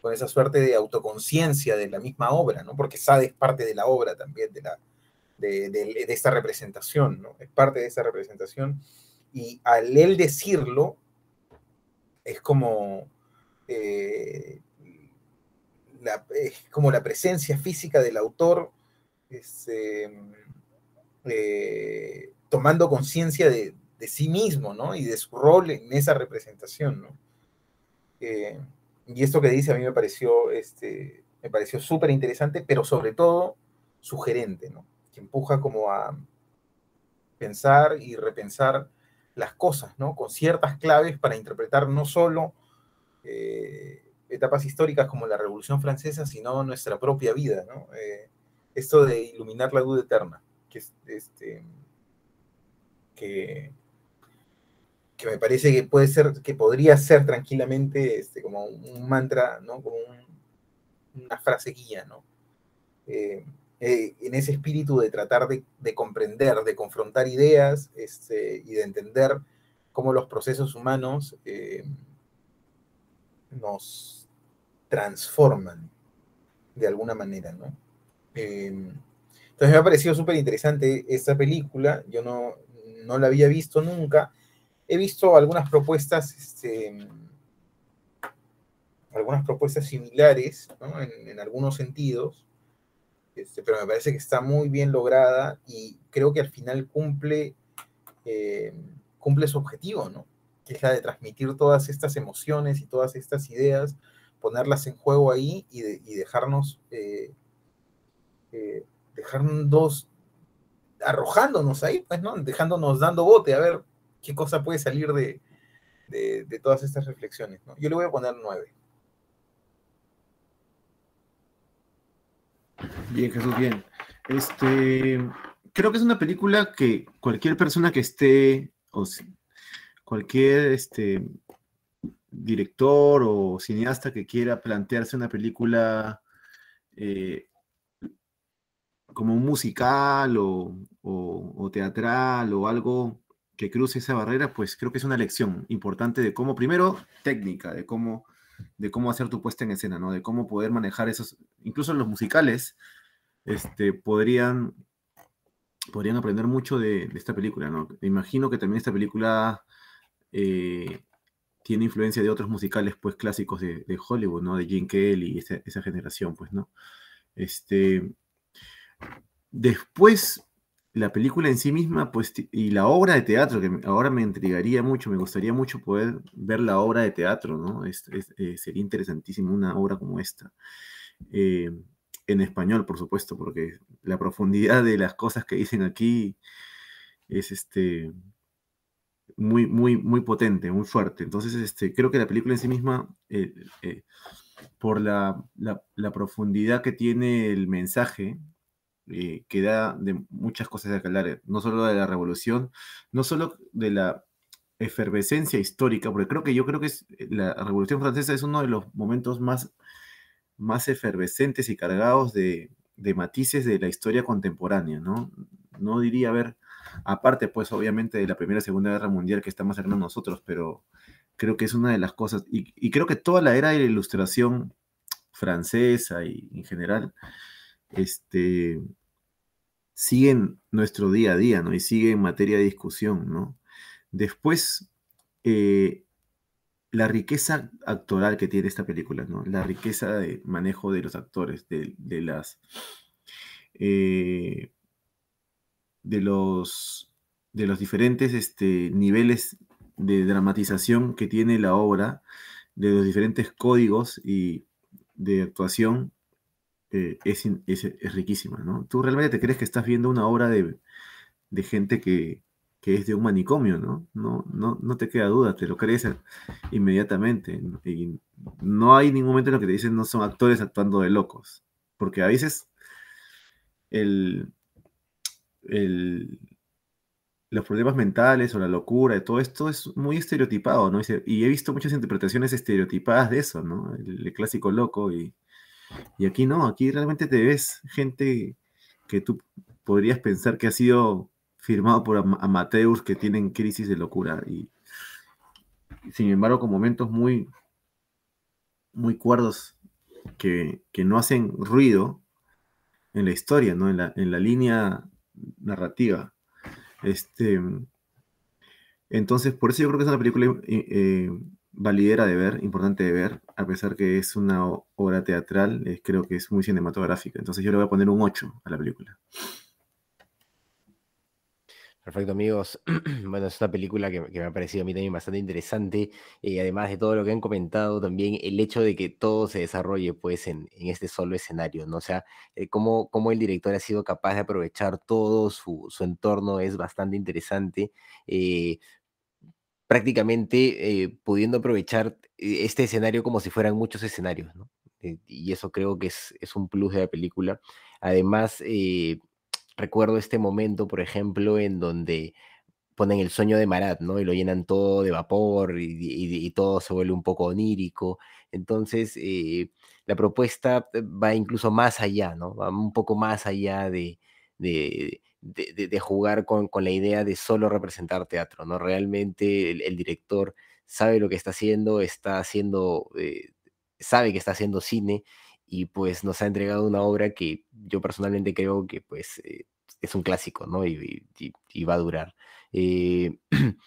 Con esa suerte de autoconciencia de la misma obra, ¿no? Porque Sade es parte de la obra también, de, la, de, esta representación, ¿no? Es parte de esa representación y al él decirlo, es como, eh, la, es como la presencia física del autor este, eh, tomando conciencia de, sí mismo, ¿no? Y de su rol en esa representación, ¿no? Eh, y esto que dice a mí me pareció, este, me pareció súper interesante, pero sobre todo sugerente, ¿no? Que empuja como a pensar y repensar las cosas, ¿no? Con ciertas claves para interpretar no solo eh, etapas históricas como la Revolución Francesa, sino nuestra propia vida, ¿no? Esto de iluminar la duda eterna, que, este, que, que, me parece que puede ser, que podría ser tranquilamente este, como un mantra, ¿no? Como un, una frase guía, ¿no? Eh, eh, en ese espíritu de tratar de, de comprender, de confrontar ideas este, y de entender cómo los procesos humanos eh, nos transforman de alguna manera, ¿no? Entonces me ha parecido súper interesante esta película, yo no, no, la había visto nunca, he visto algunas propuestas, este, algunas propuestas similares, ¿no? en, algunos sentidos, este, pero me parece que está muy bien lograda y creo que al final cumple, eh, cumple su objetivo, ¿no? Que es la de transmitir todas estas emociones y todas estas ideas, ponerlas en juego ahí y dejarnos, eh, eh, dejarnos arrojándonos ahí, pues, ¿no? Dejándonos dando bote a ver qué cosa puede salir de, de, todas estas reflexiones. Yo le voy a poner nueve. Bien, Jesús, bien. Este, creo que es una película que cualquier persona que esté, o cualquier este, director o cineasta que quiera plantearse una película eh, como un musical o, o, o, teatral o algo que cruce esa barrera, pues creo que es una lección importante de cómo, primero, técnica, de cómo de cómo hacer tu puesta en escena, ¿no? De cómo poder manejar esos, incluso los musicales, este, podrían, podrían aprender mucho de, de esta película, ¿no? Imagino que también esta película eh, tiene influencia de otros musicales, pues, clásicos de, de Hollywood, ¿no? De Gene Kelly y esa, esa, generación, pues, ¿no? Este, después, la película en sí misma, pues, y la obra de teatro, que ahora me intrigaría mucho, me gustaría mucho poder ver la obra de teatro, ¿no? Eh, sería interesantísimo una obra como esta. Eh, en español, por supuesto, porque la profundidad de las cosas que dicen aquí es este muy, muy, muy potente, muy fuerte. Entonces, este, creo que la película en sí misma, eh, por la, la, profundidad que tiene el mensaje, eh, que da de muchas cosas de hablar, no solo de la revolución, no solo de la efervescencia histórica, porque creo que yo creo que es, la Revolución Francesa es uno de los momentos más más efervescentes y cargados de, de, matices de la historia contemporánea, ¿no? No diría, a ver, aparte pues obviamente de la Primera y Segunda Guerra Mundial que está más a nosotros, pero creo que es una de las cosas, y, y, creo que toda la era de la ilustración francesa y en general, este, siguen nuestro día a día, ¿no? Y sigue en materia de discusión, ¿no? Después, eh, la riqueza actoral que tiene esta película, ¿no? La riqueza de manejo de los actores, de, las... Eh, de los de los diferentes este, niveles de dramatización que tiene la obra, de los diferentes códigos y de actuación, eh, es, riquísima, ¿no? Tú realmente te crees que estás viendo una obra de, gente que, es de un manicomio, ¿no? No, ¿no? no te queda duda, te lo crees inmediatamente. Y no hay ningún momento en el que te dicen no son actores actuando de locos, porque a veces el, el, los problemas mentales o la locura, de todo esto es muy estereotipado, ¿no? Y he visto muchas interpretaciones estereotipadas de eso, ¿no? El, clásico loco y, aquí no, aquí realmente te ves gente que tú podrías pensar que ha sido firmado por amateurs que tienen crisis de locura y sin embargo con momentos muy muy cuerdos que, no hacen ruido en la historia, ¿no? En la, en la línea narrativa. Este, entonces, por eso yo creo que es una película eh, eh, validera de ver, importante de ver, a pesar que es una obra teatral, creo que es muy cinematográfica. Entonces yo le voy a poner un 8 a la película. Perfecto, amigos. Bueno, es una película que, me ha parecido a mí también bastante interesante. y además de todo lo que han comentado, también el hecho de que todo se desarrolle pues en, este solo escenario, ¿no? O sea, eh, cómo, el director ha sido capaz de aprovechar todo su, entorno es bastante interesante. Eh, prácticamente eh, pudiendo aprovechar este escenario como si fueran muchos escenarios, ¿no? y eso creo que es, es, un plus de la película. Además, recuerdo este momento, por ejemplo, en donde ponen el sueño de Marat, ¿no? Y lo llenan todo de vapor y, todo se vuelve un poco onírico. Entonces, eh, la propuesta eh, va incluso más allá, ¿no? Va un poco más allá de, jugar con, la idea de solo representar teatro, ¿no? Realmente el, director sabe lo que está haciendo, está haciendo, eh, sabe que está haciendo cine y pues nos ha entregado una obra que yo personalmente creo que pues eh, es un clásico, ¿no? Y, va a durar. Eh,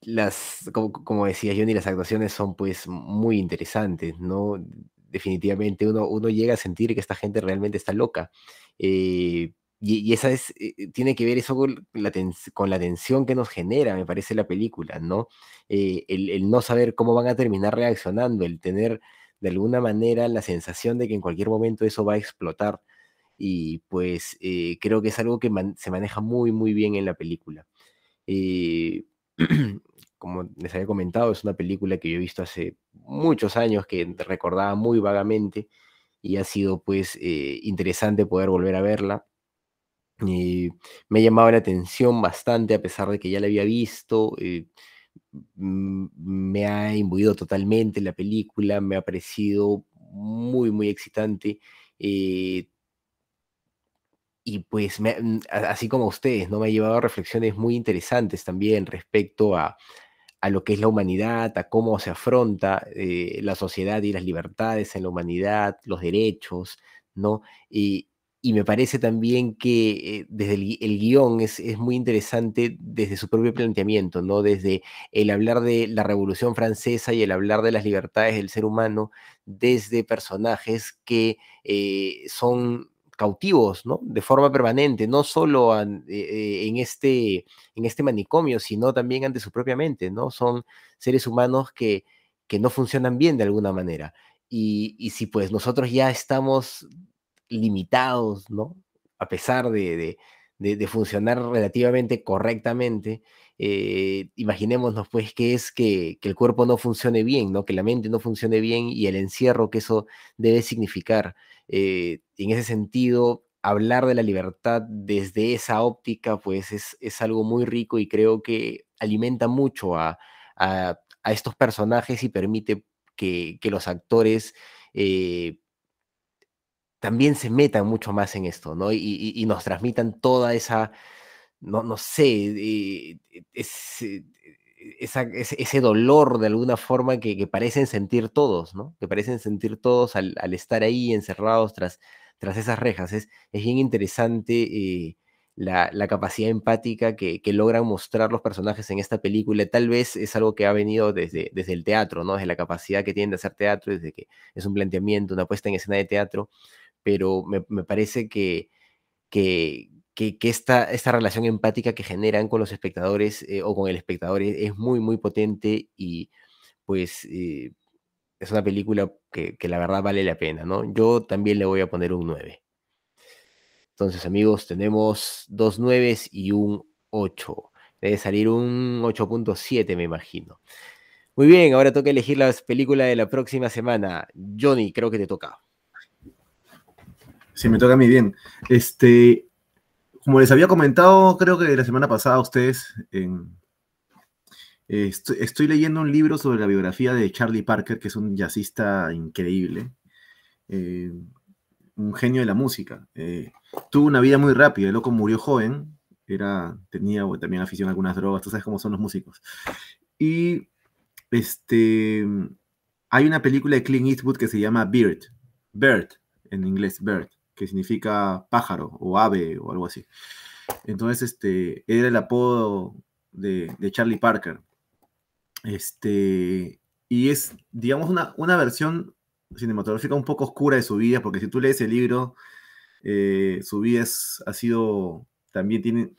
las, como, decía Johnny, las actuaciones son pues muy interesantes, ¿no? Definitivamente uno, uno llega a sentir que esta gente realmente está loca. Eh, y, esa es, tiene que ver eso con la, tensión que nos genera, me parece, la película, ¿no? el, el no saber cómo van a terminar reaccionando, el tener de alguna manera la sensación de que en cualquier momento eso va a explotar. Y pues eh, creo que es algo que se maneja muy, muy bien en la película. Eh, como les había comentado, es una película que yo he visto hace muchos años, que recordaba muy vagamente y ha sido pues eh, interesante poder volver a verla. Me ha llamado la atención bastante a pesar de que ya la había visto. Mm, me ha imbuido totalmente la película, me ha parecido muy, muy excitante. Eh, y pues, mm, así como ustedes, ¿no? Me ha llevado a reflexiones muy interesantes también respecto a, lo que es la humanidad, a cómo se afronta eh, la sociedad y las libertades en la humanidad, los derechos, ¿no? Y, y me parece también que eh, desde el, guion es, muy interesante desde su propio planteamiento, ¿no? Desde el hablar de la Revolución Francesa y el hablar de las libertades del ser humano desde personajes que eh, son cautivos, ¿no? De forma permanente, no solo eh, en, este, en este manicomio, sino también ante su propia mente, ¿no? Son seres humanos que, que no funcionan bien de alguna manera. Y, y si pues nosotros ya estamos limitados, ¿no? A pesar de, funcionar relativamente correctamente, eh, imaginémonos pues que es que, el cuerpo no funcione bien, ¿no? Que la mente no funcione bien y el encierro que eso debe significar. Eh, en ese sentido, hablar de la libertad desde esa óptica, pues es, algo muy rico y creo que alimenta mucho a, estos personajes y permite que, los actores eh, también se metan mucho más en esto, ¿no? Y, nos transmitan toda esa, no, no sé, eh, ese, ese, dolor de alguna forma que, parecen sentir todos, ¿no? Que parecen sentir todos al, estar ahí encerrados tras, tras esas rejas. Es, es bien interesante eh, la, capacidad empática que, logran mostrar los personajes en esta película. Tal vez es algo que ha venido desde, desde el teatro, ¿no? Desde la capacidad que tienen de hacer teatro, desde que es un planteamiento, una puesta en escena de teatro, pero me, parece que, que, que, esta, esta, relación empática que generan con los espectadores eh, o con el espectador es, muy, muy potente y pues eh, es una película que, que, la verdad vale la pena, ¿no? Yo también le voy a poner un 9. Entonces, amigos, tenemos dos 9 y un 8. Debe salir un 8.7, me imagino. Muy bien, ahora toca elegir las películas de la próxima semana. Johnny, creo que te toca. Sí, me toca a mí bien. Este, como les había comentado, creo que la semana pasada ustedes, en, estoy, leyendo un libro sobre la biografía de Charlie Parker, que es un jazzista increíble. Eh, un genio de la música. Eh, tuvo una vida muy rápida, el loco murió joven, era, tenía también afición a algunas drogas, tú sabes cómo son los músicos. Y este, hay una película de Clint Eastwood que se llama Bird, Bird, en inglés, Bird, que significa pájaro o ave o algo así. Entonces, este, era el apodo de, de Charlie Parker. Este, y es, digamos, una, una versión cinematográfica un poco oscura de su vida, porque si tú lees el libro, eh, su vida ha sido, también tiene,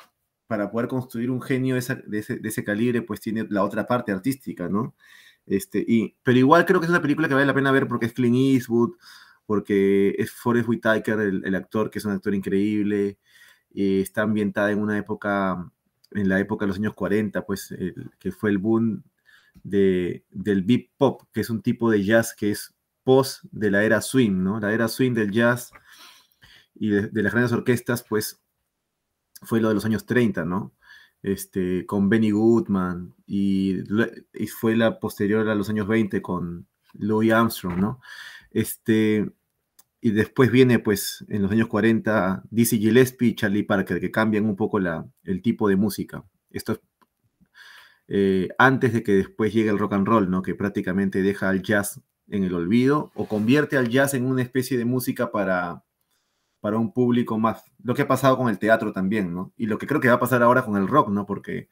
para poder construir un genio de, ese, calibre, pues tiene la otra parte artística, ¿no? Este, y, pero igual creo que es una película que vale la pena ver porque es Clint Eastwood, porque es Forrest Whitaker, el, actor, que es un actor increíble, y está ambientada en una época, en la época de los años 40, pues, que fue el boom de, del beat pop, que es un tipo de jazz que es post de la era swing, ¿no? La era swing del jazz y de, las grandes orquestas, pues fue lo de los años 30, ¿no? Este, con Benny Goodman y, fue la posterior a los años 20 con Louis Armstrong, ¿no? Este, y después viene, pues, en los años 40, Dizzy Gillespie y Charlie Parker, que cambian un poco la, el tipo de música. Esto es eh, antes de que después llegue el rock and roll, ¿no? Que prácticamente deja al jazz en el olvido o convierte al jazz en una especie de música para, para un público más, lo que ha pasado con el teatro también, ¿no? Y lo que creo que va a pasar ahora con el rock, ¿no? Porque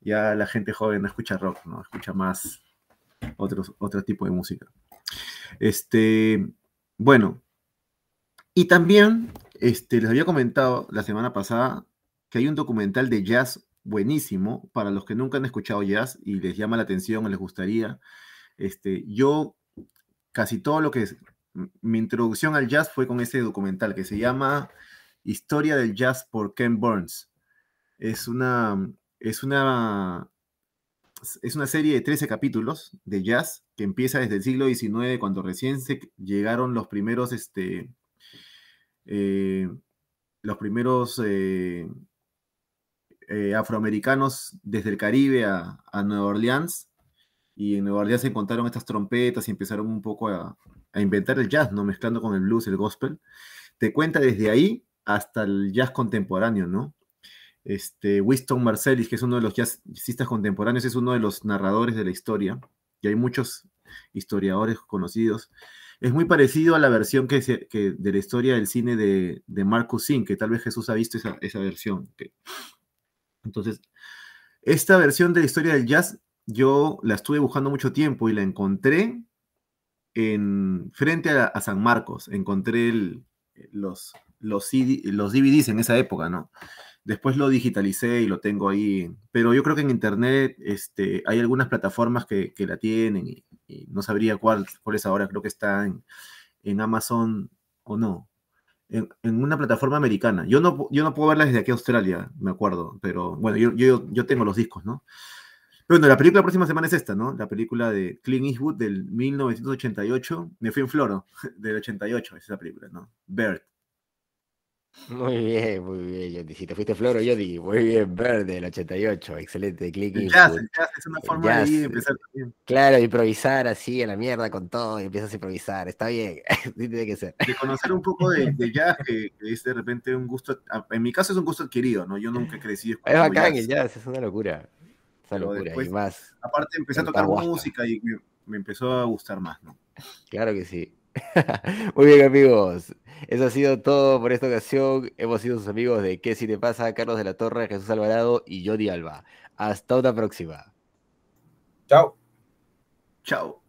ya la gente joven no escucha rock, ¿no? Escucha más otros, otro tipo de música. Este, bueno, y también este, les había comentado la semana pasada que hay un documental de jazz buenísimo para los que nunca han escuchado jazz y les llama la atención o les gustaría. Este, yo casi todo lo que es mi introducción al jazz fue con ese documental que se llama Historia del Jazz por Ken Burns. Es una, es una, es una serie de 13 capítulos de jazz que empieza desde el siglo XIX, cuando recién llegaron los primeros, este, eh, los primeros eh, eh, afroamericanos desde el Caribe a, a Nueva Orleans y en Nueva Orleans se encontraron estas trompetas y empezaron un poco a, inventar el jazz, ¿no? Mezclando con el blues, el gospel. Te cuenta desde ahí hasta el jazz contemporáneo, ¿no? Este, Winston Marsalis, que es uno de los jazzistas contemporáneos, es uno de los narradores de la historia, y hay muchos historiadores conocidos. Es muy parecido a la versión que, de la historia del cine de, de Marcus Singh, que tal vez Jesús ha visto esa, versión. Entonces, esta versión de la historia del jazz yo la estuve buscando mucho tiempo y la encontré en, frente a, San Marcos. Encontré los, los, los DVDs en esa época, ¿no? Después lo digitalicé y lo tengo ahí. Pero yo creo que en internet este, hay algunas plataformas que, la tienen y, no sabría cuál, cuál es ahora. Creo que está en, Amazon o no. En, una plataforma americana. Yo no, yo no puedo verla desde aquí a Australia, me acuerdo. Pero bueno, yo, yo, yo tengo los discos, ¿no? Bueno, la película la próxima semana es esta, ¿no? La película de Clint Eastwood del 1988. Me fui en floro, del 88, es esa película, ¿no? Bird. Muy bien, muy bien, Si te fuiste floro, yo di, muy bien, Bird del 88, excelente, es una forma de empezar también. Claro, improvisar así en la mierda con todo y empiezas a improvisar, está bien, sí tiene que ser. De conocer un poco de, jazz, que, es de repente un gusto, en mi caso es un gusto adquirido, ¿no? Yo nunca crecí Es bacán el jazz, es una locura después, Aparte empecé a tocar música y me, empezó a gustar más, ¿no? Claro que sí. Muy bien, amigos. Eso ha sido todo por esta ocasión. Hemos sido sus amigos de ¿Qué si te pasa? Carlos de la Torre, Jesús Alvarado y Jody Alba. Hasta una próxima. Chao. Chao.